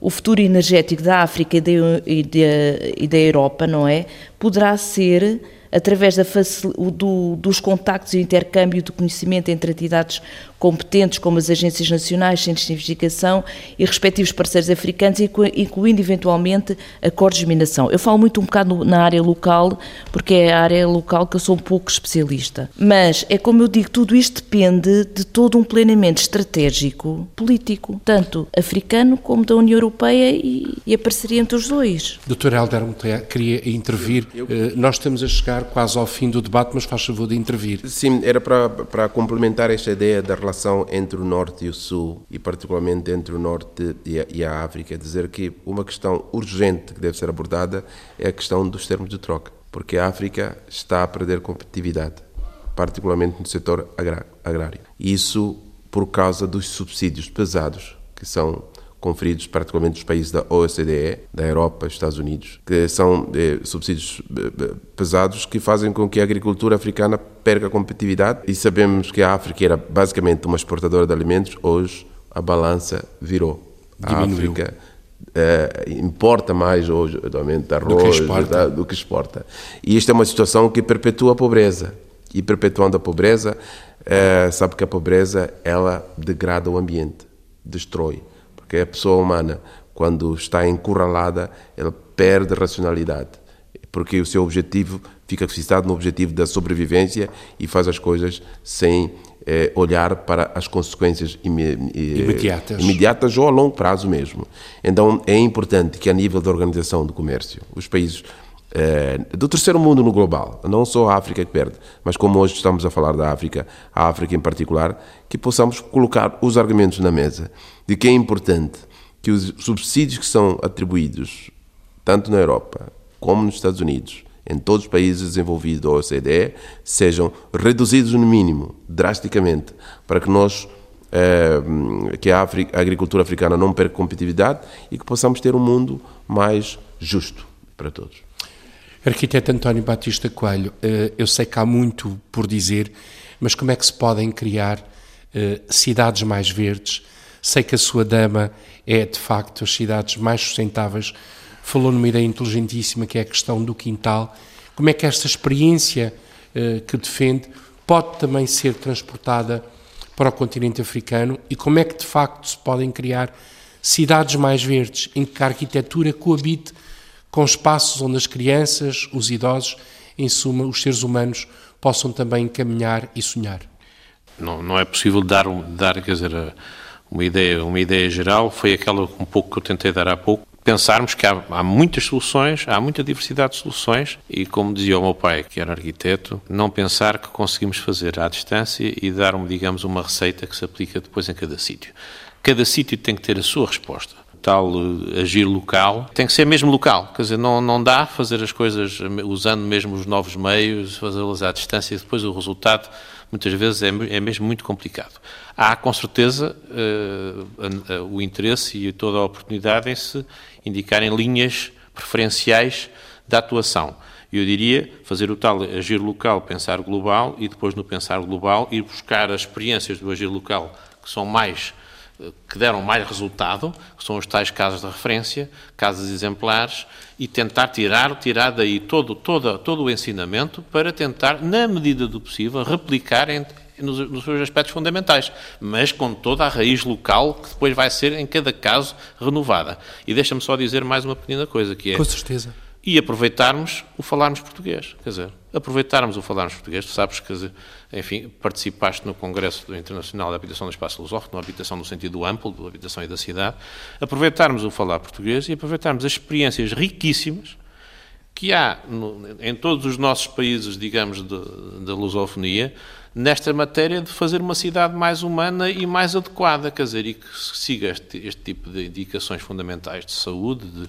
[SPEAKER 3] o futuro energético da África e da, e e da Europa, não é? Poderá ser através da, do, dos contactos e intercâmbio de conhecimento entre entidades competentes, como as agências nacionais, centros de investigação e respectivos parceiros africanos, incluindo eventualmente acordos de minação. Eu falo muito um bocado na área local, porque é a área local que eu sou um pouco especialista. Mas é como eu digo, tudo isto depende de todo um planeamento estratégico político, tanto africano como da União Europeia e, e a parceria entre os dois.
[SPEAKER 2] Doutor Helder queria intervir. Eh, nós estamos a chegar quase ao fim do debate, mas faz favor de intervir.
[SPEAKER 6] Sim, era para, para complementar esta ideia da relação entre o Norte e o Sul, e particularmente entre o Norte e a, e a África, dizer que uma questão urgente que deve ser abordada é a questão dos termos de troca, porque a África está a perder competitividade, particularmente no setor agrário. Isso por causa dos subsídios pesados que são conferidos particularmente dos países da OCDE, da Europa, Estados Unidos, que são eh, subsídios eh, pesados que fazem com que a agricultura africana perca competitividade e sabemos que a África era basicamente uma exportadora de alimentos, hoje a balança virou.
[SPEAKER 2] Diminuiu.
[SPEAKER 6] A África eh, importa mais hoje, atualmente, arroz do que, do que exporta. E isto é uma situação que perpetua a pobreza. E perpetuando a pobreza, eh, sabe que a pobreza, ela degrada o ambiente, destrói porque a pessoa humana, quando está encurralada, ela perde racionalidade, porque o seu objetivo fica fixado no objetivo da sobrevivência e faz as coisas sem eh, olhar para as consequências
[SPEAKER 2] imediatas.
[SPEAKER 6] imediatas ou a longo prazo mesmo. Então é importante que a nível da organização do comércio, os países eh, do terceiro mundo no global, não só a África que perde, mas como hoje estamos a falar da África, a África em particular, que possamos colocar os argumentos na mesa de que é importante que os subsídios que são atribuídos, tanto na Europa como nos Estados Unidos, em todos os países desenvolvidos da OCDE, sejam reduzidos no mínimo, drasticamente, para que nós eh, que a, África, a agricultura africana não perca competitividade e que possamos ter um mundo mais justo para todos.
[SPEAKER 2] Arquiteto António Batista Coelho, eh, eu sei que há muito por dizer, mas como é que se podem criar eh, cidades mais verdes? Sei que a sua dama é, de facto, as cidades mais sustentáveis. Falou numa ideia inteligentíssima que é a questão do quintal. Como é que esta experiência eh, que defende pode também ser transportada para o continente africano e como é que, de facto, se podem criar cidades mais verdes em que a arquitetura coabite com espaços onde as crianças, os idosos, em suma, os seres humanos, possam também caminhar e sonhar.
[SPEAKER 5] Não, não é possível dar, dar quer dizer, uma ideia, uma ideia geral, foi aquela um pouco que eu tentei dar há pouco, pensarmos que há, há, muitas soluções, há muita diversidade de soluções e, como dizia o meu pai, que era arquiteto, não pensar que conseguimos fazer à distância e dar, digamos, uma receita que se aplica depois em cada sítio. Cada sítio tem que ter a sua resposta tal uh, agir local, tem que ser mesmo local. Quer dizer, não, não dá fazer as coisas usando mesmo os novos meios, fazê-las à distância e depois o resultado muitas vezes é, é mesmo muito complicado. Há, com certeza, uh, o interesse e toda a oportunidade em se indicarem linhas preferenciais da atuação. Eu diria fazer o tal agir local, pensar global e depois no pensar global ir buscar as experiências do agir local que são mais que deram mais resultado, que são os tais casos de referência, casos exemplares, e tentar tirar, tirar daí todo, todo, todo o ensinamento para tentar, na medida do possível, replicar em, nos, nos, seus aspectos fundamentais, mas com toda a raiz local que depois vai ser, em cada caso, renovada. E deixa-me só dizer mais uma pequena coisa, que é...
[SPEAKER 2] Com certeza
[SPEAKER 5] e aproveitarmos o falarmos português. Quer dizer, aproveitarmos o falarmos português. Tu sabes que, enfim, participaste no Congresso Internacional da Habitação do Espaço Lusófono, habitação no sentido amplo, da habitação e da cidade. Aproveitarmos o falar português e aproveitarmos as experiências riquíssimas que há no, em todos os nossos países, digamos, da lusofonia, nesta matéria de fazer uma cidade mais humana e mais adequada, quer dizer, e que siga este, este tipo de indicações fundamentais de saúde, de,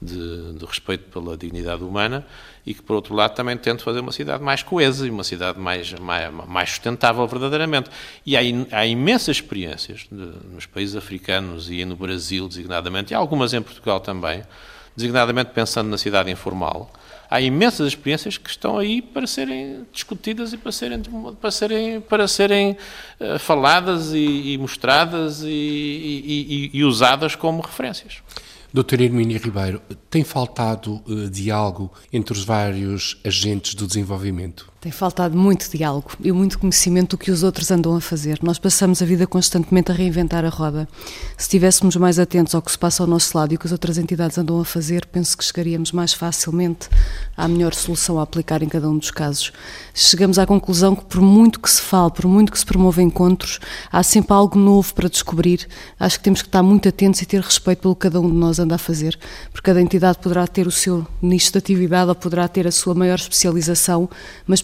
[SPEAKER 5] de, de, respeito pela dignidade humana e que, por outro lado, também tente fazer uma cidade mais coesa e uma cidade mais, mais, mais sustentável verdadeiramente. E há, há imensas experiências de, nos países africanos e no Brasil, designadamente, e algumas em Portugal também, designadamente pensando na cidade informal. Há imensas experiências que estão aí para serem discutidas e para serem, para serem, para serem uh, faladas e, e mostradas e, e, e usadas como referências.
[SPEAKER 2] Doutor Hermínio Ribeiro, tem faltado uh, diálogo entre os vários agentes do desenvolvimento?
[SPEAKER 4] Tem faltado muito diálogo e muito conhecimento do que os outros andam a fazer. Nós passamos a vida constantemente a reinventar a roda. Se estivéssemos mais atentos ao que se passa ao nosso lado e o que as outras entidades andam a fazer, penso que chegaríamos mais facilmente à melhor solução a aplicar em cada um dos casos. Chegamos à conclusão que, por muito que se fale, por muito que se promova encontros, há sempre algo novo para descobrir. Acho que temos que estar muito atentos e ter respeito pelo que cada um de nós anda a fazer, porque cada entidade poderá ter o seu nicho de atividade ou poderá ter a sua maior especialização, mas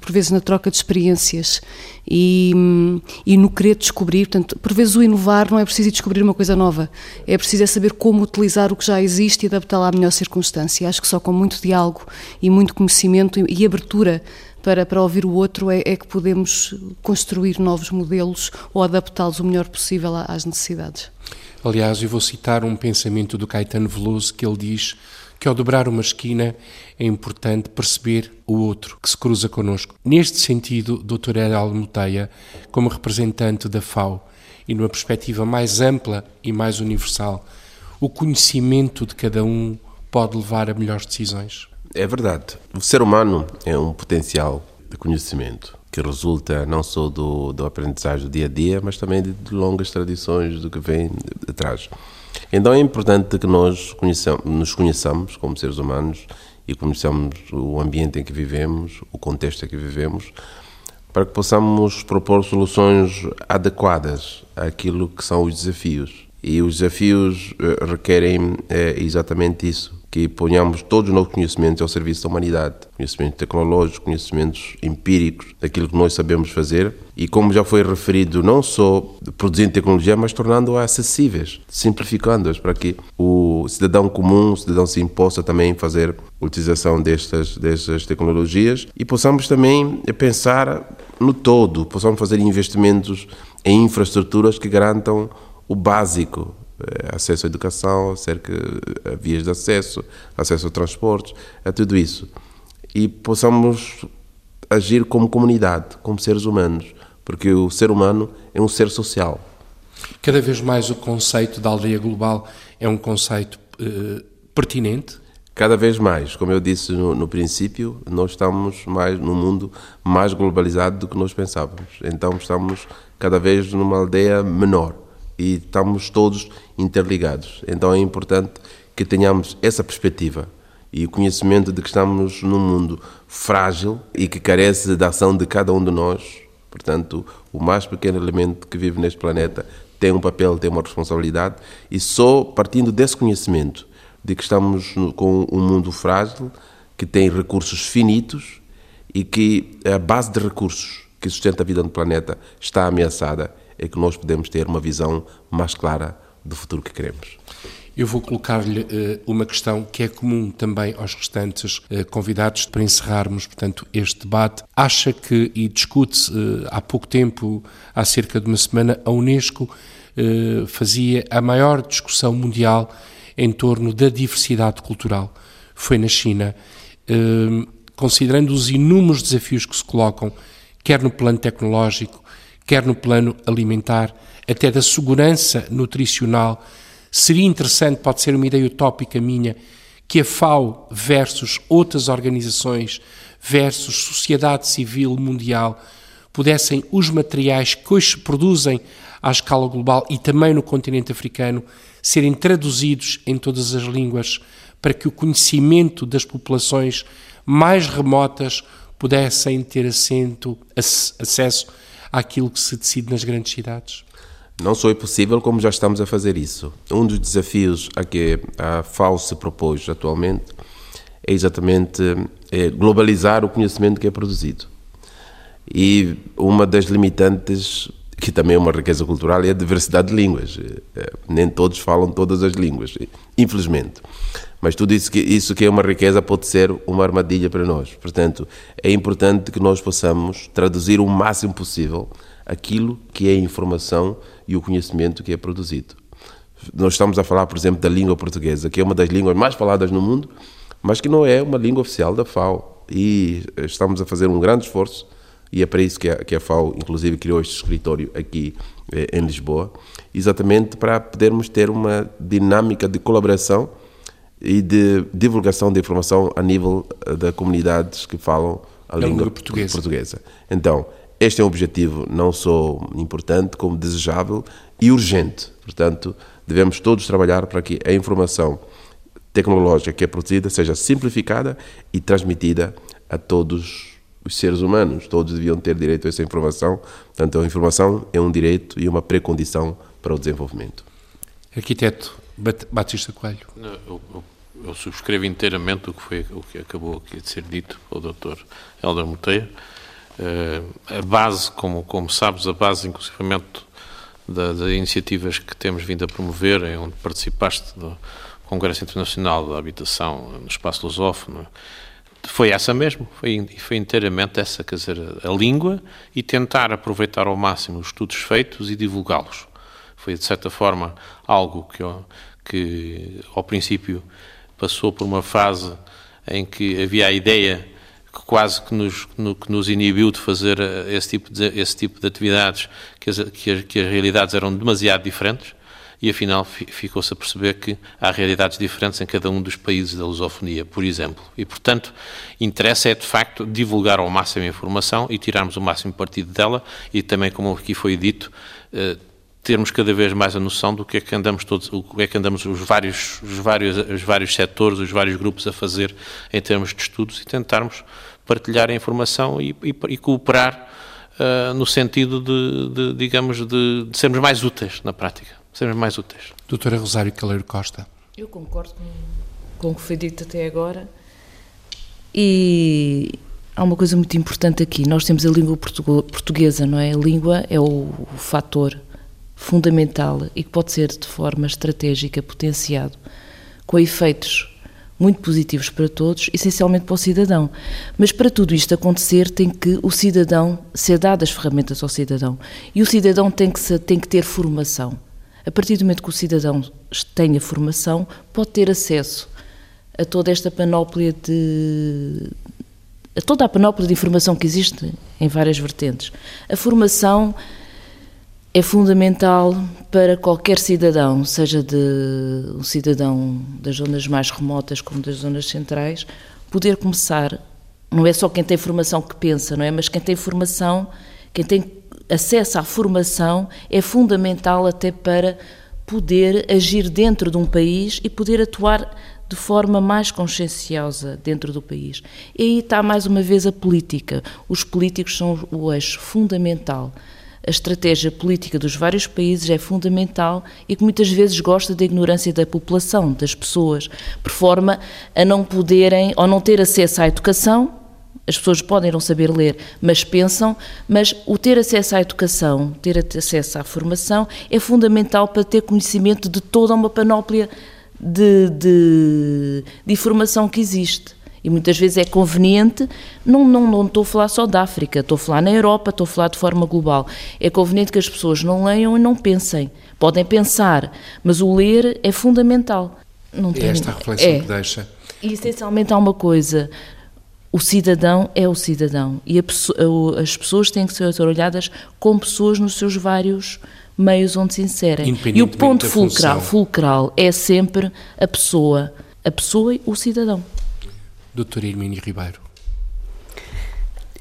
[SPEAKER 4] por, vezes na troca de experiências e, e no querer descobrir. Portanto, por vezes o inovar não é preciso descobrir uma coisa nova, é preciso é saber como utilizar o que já existe e adaptá-lo à melhor circunstância. Acho que só com muito diálogo e muito conhecimento e, e abertura para, para ouvir o outro é, é, que podemos construir novos modelos ou adaptá-los o melhor possível às necessidades.
[SPEAKER 2] Aliás, eu vou citar um pensamento do Caetano Veloso que ele diz que ao dobrar uma esquina é importante perceber o outro que se cruza connosco. Neste sentido, Dr. Heraldo Moteia, como representante da FAO e numa perspectiva mais ampla e mais universal, o conhecimento de cada um pode levar a melhores decisões?
[SPEAKER 6] É verdade. O ser humano é um potencial de conhecimento que resulta não só do, do aprendizagem do dia a dia, mas também de, de longas tradições do que vem de trás. Então é importante que nós nos conheçamos como seres humanos e conheçamos o ambiente em que vivemos, o contexto em que vivemos, para que possamos propor soluções adequadas àquilo que são os desafios. E os desafios eh, requerem é, exatamente isso, que ponhamos todos os nossos conhecimentos ao serviço da humanidade. Conhecimentos tecnológicos, conhecimentos empíricos, daquilo que nós sabemos fazer e, como já foi referido, não só produzindo tecnologia, mas tornando-a acessíveis, simplificando-as para que o cidadão comum, o cidadão se possa também fazer utilização destas, destas tecnologias e possamos também pensar no todo, possamos fazer investimentos em infraestruturas que garantam o básico acesso à educação, acerca a vias de acesso, acesso a transportes, a tudo isso. E possamos agir como comunidade, como seres humanos, porque o ser humano é um ser social.
[SPEAKER 2] Cada vez mais o conceito da aldeia global é um conceito eh, pertinente?
[SPEAKER 6] Cada vez mais, como eu disse no, no, princípio, nós estamos mais num mundo mais globalizado do que nós pensávamos. Então estamos cada vez numa aldeia menor e estamos todos interligados. Então é importante que tenhamos essa perspectiva e o conhecimento de que estamos num mundo frágil e que carece da ação de cada um de nós. Portanto, O mais pequeno elemento que vive neste planeta tem um papel, tem uma responsabilidade, e só partindo desse conhecimento de que estamos com um mundo frágil, que tem recursos finitos e que a base de recursos que sustenta a vida no planeta está ameaçada, é que nós podemos ter uma visão mais clara do futuro que queremos.
[SPEAKER 2] Eu vou colocar-lhe uh, uma questão que é comum também aos restantes uh, convidados para encerrarmos, portanto, este debate. Acha que, e discute-se uh, há pouco tempo, há cerca de uma semana, a Unesco fazia a maior discussão mundial em torno da diversidade cultural. Foi na China. considerando os inúmeros desafios que se colocam, quer no plano tecnológico, quer no plano alimentar, até da segurança nutricional, Seria interessante, pode ser uma ideia utópica minha, que a FAO versus outras organizações, versus sociedade civil mundial, pudessem os materiais que hoje se produzem à escala global e também no continente africano serem traduzidos em todas as línguas para que o conhecimento das populações mais remotas pudessem ter assento, acesso àquilo que se decide nas grandes cidades?
[SPEAKER 6] Não só é possível, como já estamos a fazer isso. Um dos desafios a que a FAO se propôs atualmente é exatamente é globalizar o conhecimento que é produzido. E uma das limitantes, que também é uma riqueza cultural, é a diversidade de línguas. É, nem todos falam todas as línguas, infelizmente. Mas tudo isso que, isso que é uma riqueza pode ser uma armadilha para nós. Portanto, é importante que nós possamos traduzir o máximo possível aquilo que é informação e o conhecimento que é produzido. Nós estamos a falar, por exemplo, da língua portuguesa, que é uma das línguas mais faladas no mundo, mas que não é uma língua oficial da FAO. E estamos a fazer um grande esforço, e é para isso que a, que a FAO, inclusive, criou este escritório aqui eh, em Lisboa, exatamente para podermos ter uma dinâmica de colaboração e de divulgação de informação a nível eh, da comunidades que falam a, a língua, língua portuguesa. portuguesa. Então, este é um objetivo não só importante, como desejável e urgente. Portanto, devemos todos trabalhar para que a informação tecnológica que é produzida seja simplificada e transmitida a todos os seres humanos. Todos deviam ter direito a essa informação. Portanto, a informação é um direito e uma precondição para o desenvolvimento.
[SPEAKER 2] Arquiteto Batista Coelho.
[SPEAKER 5] Eu, eu, eu, subscrevo inteiramente o que, foi, o que acabou aqui de ser dito pelo Dr. Helder Monteiro. Eh, a base, como, como sabes, a base, inclusivamente, das iniciativas que temos vindo a promover, em onde participaste do Congresso Internacional da Habitação no Espaço Lusófono, foi essa mesmo, foi, foi inteiramente essa, quer dizer, a língua e tentar aproveitar ao máximo os estudos feitos e divulgá-los. Foi, de certa forma, algo que, que, ao princípio, passou por uma fase em que havia a ideia que quase que nos, no, que nos inibiu de fazer eh, esse tipo de, esse tipo de atividades, que as, que as, que as realidades eram demasiado diferentes, e afinal ficou-se a perceber que há realidades diferentes em cada um dos países da lusofonia, por exemplo. E, portanto, interessa é, de facto, divulgar ao máximo a informação e tirarmos o máximo partido dela e também, como aqui foi dito, eh, termos cada vez mais a noção do que é que andamos todos, o que é que andamos os vários, os vários, os vários setores, os vários grupos a fazer em termos de estudos e tentarmos partilhar a informação e, e, e cooperar uh, no sentido de, de digamos, de, de, sermos mais úteis na prática, sermos mais úteis.
[SPEAKER 2] Doutora Rosário Caleiro Costa.
[SPEAKER 3] Eu concordo com, com o que foi dito até agora e há uma coisa muito importante aqui. Nós temos a língua portuguesa, não é? A língua é o, o fator fundamental e que pode ser de forma estratégica potenciado, com efeitos muito positivos para todos, essencialmente para o cidadão. Mas para tudo isto acontecer, tem que o cidadão ser dado as ferramentas ao cidadão. E o cidadão tem que, tem que ter formação. A partir do momento que o cidadão tenha formação, pode ter acesso a toda esta panóplia de. a toda a panóplia de informação que existe em várias vertentes. A formação é fundamental para qualquer cidadão, seja de um cidadão das zonas mais remotas como das zonas centrais, poder começar. Não é só quem tem formação que pensa, não é? Mas quem tem formação, quem tem acesso à formação é fundamental até para poder agir dentro de um país e poder atuar de forma mais conscienciosa dentro do país. E aí está mais uma vez a política. Os políticos são o eixo fundamental a estratégia política dos vários países é fundamental e que muitas vezes gosta da ignorância da população, das pessoas, por forma a não poderem ou não ter acesso à educação. As pessoas podem não saber ler, mas pensam, mas o ter acesso à educação, ter acesso à formação é fundamental para ter conhecimento de toda uma panóplia de, de, de informação que existe. E muitas vezes é conveniente, não, não, não estou a falar só da África, estou a falar na Europa, estou a falar de forma global. É conveniente que as pessoas não leiam e não pensem. Podem pensar, mas o ler é fundamental.
[SPEAKER 2] Não é tem, esta a reflexão é. que deixa.
[SPEAKER 3] E essencialmente há uma coisa: o cidadão é o cidadão. E as pessoas têm que ser olhadas como pessoas nos seus vários meios onde se inserem. E o ponto fulcral, fulcral é sempre a pessoa. A pessoa e o cidadão.
[SPEAKER 2] Doutor Hermínio Ribeiro.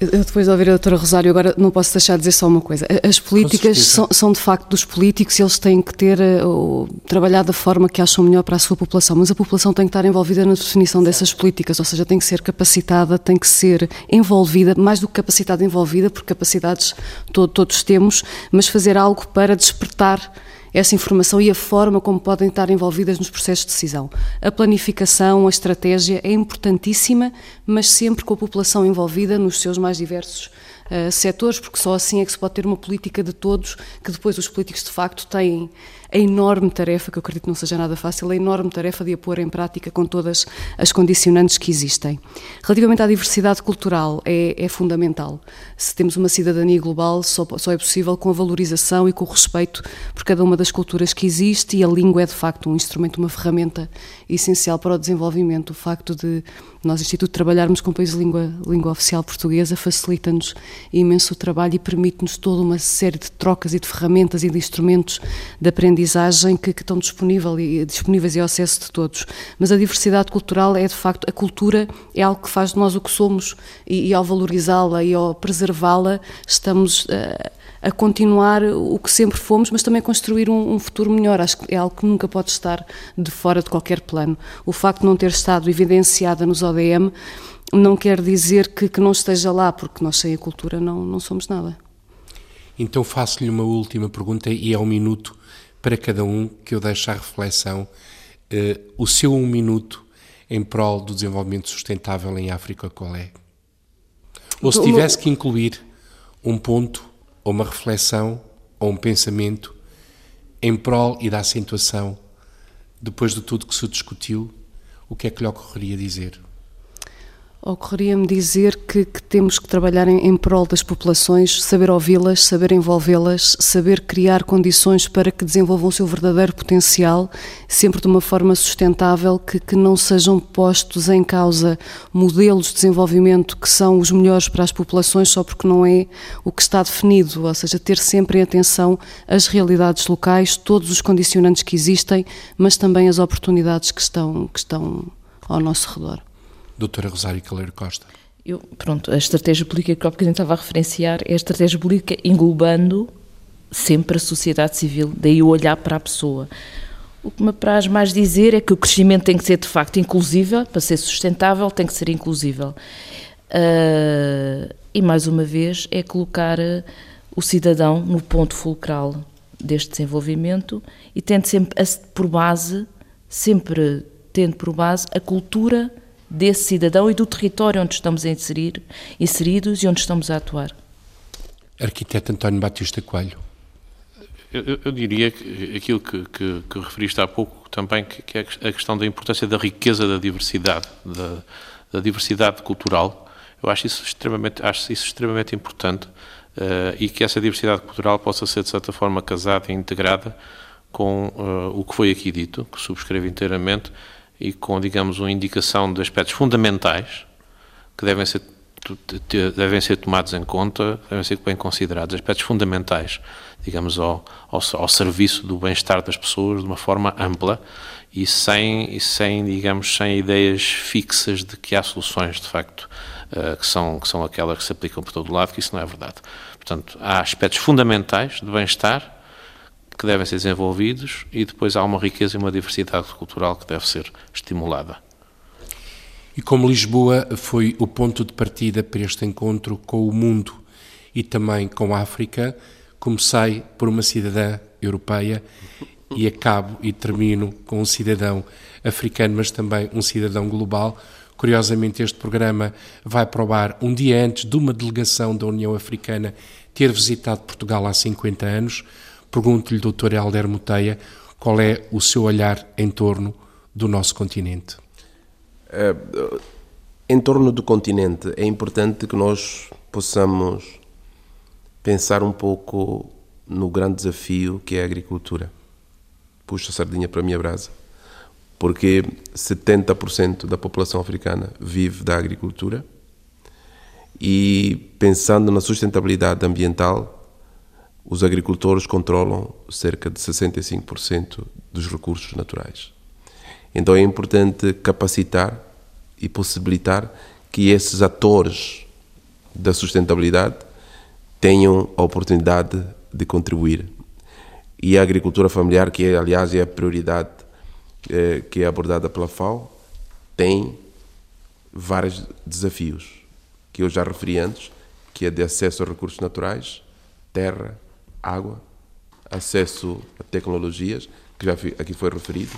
[SPEAKER 4] Eu depois de ouvir a doutora Rosário, agora não posso deixar de dizer só uma coisa. As políticas são, são, de facto dos políticos e eles têm que ter, uh, trabalhar da forma que acham melhor para a sua população, mas a população tem que estar envolvida na definição dessas políticas, ou seja, tem que ser capacitada, tem que ser envolvida, mais do que capacitada envolvida, porque capacidades todo, todos temos, mas fazer algo para despertar essa informação e a forma como podem estar envolvidas nos processos de decisão. A planificação, a estratégia é importantíssima, mas sempre com a população envolvida nos seus mais diversos uh, setores, porque só assim é que se pode ter uma política de todos, que depois os políticos de facto têm a enorme tarefa, que eu acredito não seja nada fácil, a enorme tarefa de a pôr em prática com todas as condicionantes que existem. Relativamente à diversidade cultural, é, é fundamental. Se temos uma cidadania global, só, só, é possível com a valorização e com o respeito por cada uma das culturas que existe e a língua é de facto um instrumento, uma ferramenta essencial para o desenvolvimento. O facto de nós, Instituto, trabalharmos com o país de língua, língua oficial portuguesa facilita-nos imenso o trabalho e permite-nos toda uma série de trocas e de ferramentas e de instrumentos de aprendizagem aprendizagem que, que estão disponível e, disponíveis e ao acesso de todos. Mas a diversidade cultural é, de facto, a cultura é algo que faz de nós o que somos e, e ao valorizá-la e ao preservá-la, estamos. Uh, a continuar o que sempre fomos, mas também construir um, um, futuro melhor. Acho que é algo que nunca pode estar de fora de qualquer plano. O facto de não ter estado evidenciada nos ODM não quer dizer que, que não esteja lá, porque nós sem a cultura não, não somos nada.
[SPEAKER 2] Então faço-lhe uma última pergunta e é um minuto para cada um que eu deixo à reflexão uh, o seu um minuto em prol do desenvolvimento sustentável em África, qual é? Ou se tivesse que incluir um ponto, ou uma reflexão, ou um pensamento em prol e da acentuação, depois de tudo que se discutiu, o que é que lhe ocorreria dizer?
[SPEAKER 4] Ocorreria-me dizer que, que, temos que trabalhar em, em prol das populações, saber ouvi-las, saber envolvê-las, saber criar condições para que desenvolvam o seu verdadeiro potencial, sempre de uma forma sustentável, que, que não sejam postos em causa modelos de desenvolvimento que são os melhores para as populações só porque não é o que está definido, ou seja, ter sempre em atenção as realidades locais, todos os condicionantes que existem, mas também as oportunidades que estão, que estão ao nosso redor
[SPEAKER 2] doutora Rosário Caleiro Costa?
[SPEAKER 3] Eu, pronto, a estratégia política que o estava a referenciar é a estratégia política englobando sempre a sociedade civil, daí o olhar para a pessoa. O que me apraz mais dizer é que o crescimento tem que ser de facto inclusível, para ser sustentável tem que ser inclusível. Uh, e mais uma vez é colocar uh, o cidadão no ponto fulcral deste desenvolvimento e tendo sempre por base, sempre tendo por base a cultura desse cidadão e do território onde estamos a inserir, inseridos e onde estamos a atuar.
[SPEAKER 2] Arquiteto António Batista Coelho.
[SPEAKER 5] Eu, eu diria que aquilo que, que, que, referiste há pouco também, que, que, é a questão da importância da riqueza da diversidade, da, da diversidade cultural, eu acho isso extremamente, acho isso extremamente importante uh, e que essa diversidade cultural possa ser, de certa forma, casada e integrada com uh, o que foi aqui dito, que subscrevo inteiramente, e com, digamos, uma indicação de aspectos fundamentais que devem ser, devem ser tomados em conta, devem ser bem considerados, aspectos fundamentais, digamos, ao, ao, ao serviço do bem-estar das pessoas de uma forma ampla e sem, e sem, digamos, sem ideias fixas de que há soluções, de facto, uh, que, são, que são aquelas que se aplicam por todo lado, que isso não é verdade. Portanto, há aspectos fundamentais de bem-estar que devem ser desenvolvidos e depois há uma riqueza e uma diversidade cultural que deve ser estimulada.
[SPEAKER 2] E como Lisboa foi o ponto de partida para este encontro com o mundo e também com a África, Comecei por uma cidadã europeia e acabo e termino com um cidadão africano, mas também um cidadão global. Curiosamente, este programa vai provar um dia antes de uma delegação da União Africana ter visitado Portugal há 50 anos. Pergunto-lhe, Dr. Helder Muteia, qual é o seu olhar em torno do nosso continente?
[SPEAKER 6] É, em torno do continente, é importante que nós possamos pensar um pouco no grande desafio que é a agricultura. Puxa a sardinha para a minha brasa. Porque 70% da população africana vive da agricultura e pensando na sustentabilidade ambiental, os agricultores controlam cerca de 65% dos recursos naturais. Então é importante capacitar e possibilitar que esses atores da sustentabilidade tenham a oportunidade de contribuir. E a agricultura familiar, que aliás é a prioridade eh, que é abordada pela FAO, tem vários desafios que eu já referi antes, que é de acesso a recursos naturais, terra, água, acesso a tecnologias, que já aqui foi referido,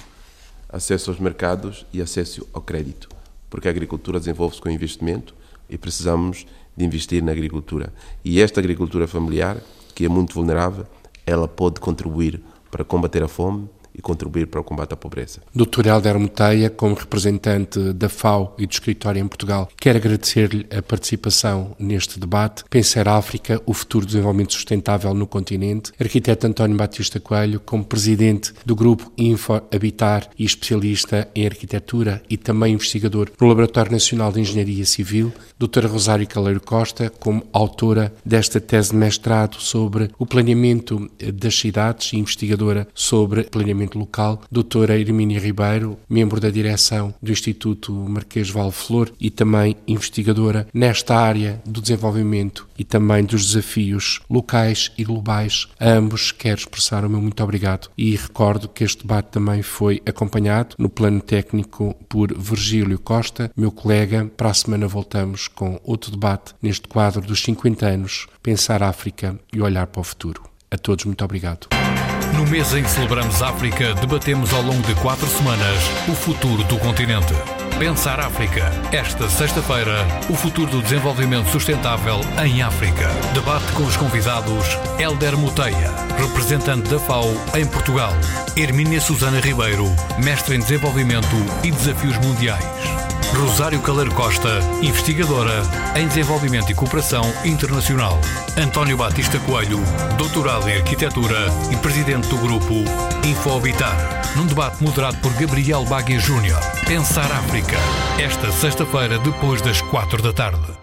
[SPEAKER 6] acesso aos mercados e acesso ao crédito, porque a agricultura desenvolve-se com investimento e precisamos de investir na agricultura. E esta agricultura familiar, que é muito vulnerável, ela pode contribuir para combater a fome e contribuir para o combate à pobreza.
[SPEAKER 2] Dr. Helder Muteia, como representante da FAO e do escritório em Portugal, quero agradecer-lhe a participação neste debate. Pensar África, o futuro do desenvolvimento sustentável no continente. Arquiteto António Batista Coelho, como presidente do grupo Info Habitar e especialista em arquitetura e também investigador no Laboratório Nacional de Engenharia Civil. Dr. Rosário Caleiro Costa, como autora desta tese de mestrado sobre o planeamento das cidades e investigadora sobre planeamento local, doutora Hermínia Ribeiro, membro da direção do Instituto Marquês Valflor e também investigadora nesta área do desenvolvimento e também dos desafios locais e globais. A ambos quero expressar o meu muito obrigado e recordo que este debate também foi acompanhado no plano técnico por Virgílio Costa, meu colega. Para a semana voltamos com outro debate neste quadro dos 50 anos Pensar África e olhar para o futuro. A todos, muito obrigado.
[SPEAKER 1] No mês em que celebramos África, debatemos ao longo de quatro semanas o futuro do continente. Pensar África. Esta sexta-feira, o futuro do desenvolvimento sustentável em África. Debate com os convidados Elder Muteia, representante da FAO em Portugal. Hermínia Susana Ribeiro, mestre em desenvolvimento e desafios mundiais. Rosário Caleiro Costa, investigadora em Desenvolvimento e Cooperação Internacional. António Batista Coelho, doutorado em Arquitetura e presidente do grupo InfoHabitar. Num debate moderado por Gabriel Baguia Júnior. Pensar África. Esta sexta-feira, depois das quatro da tarde.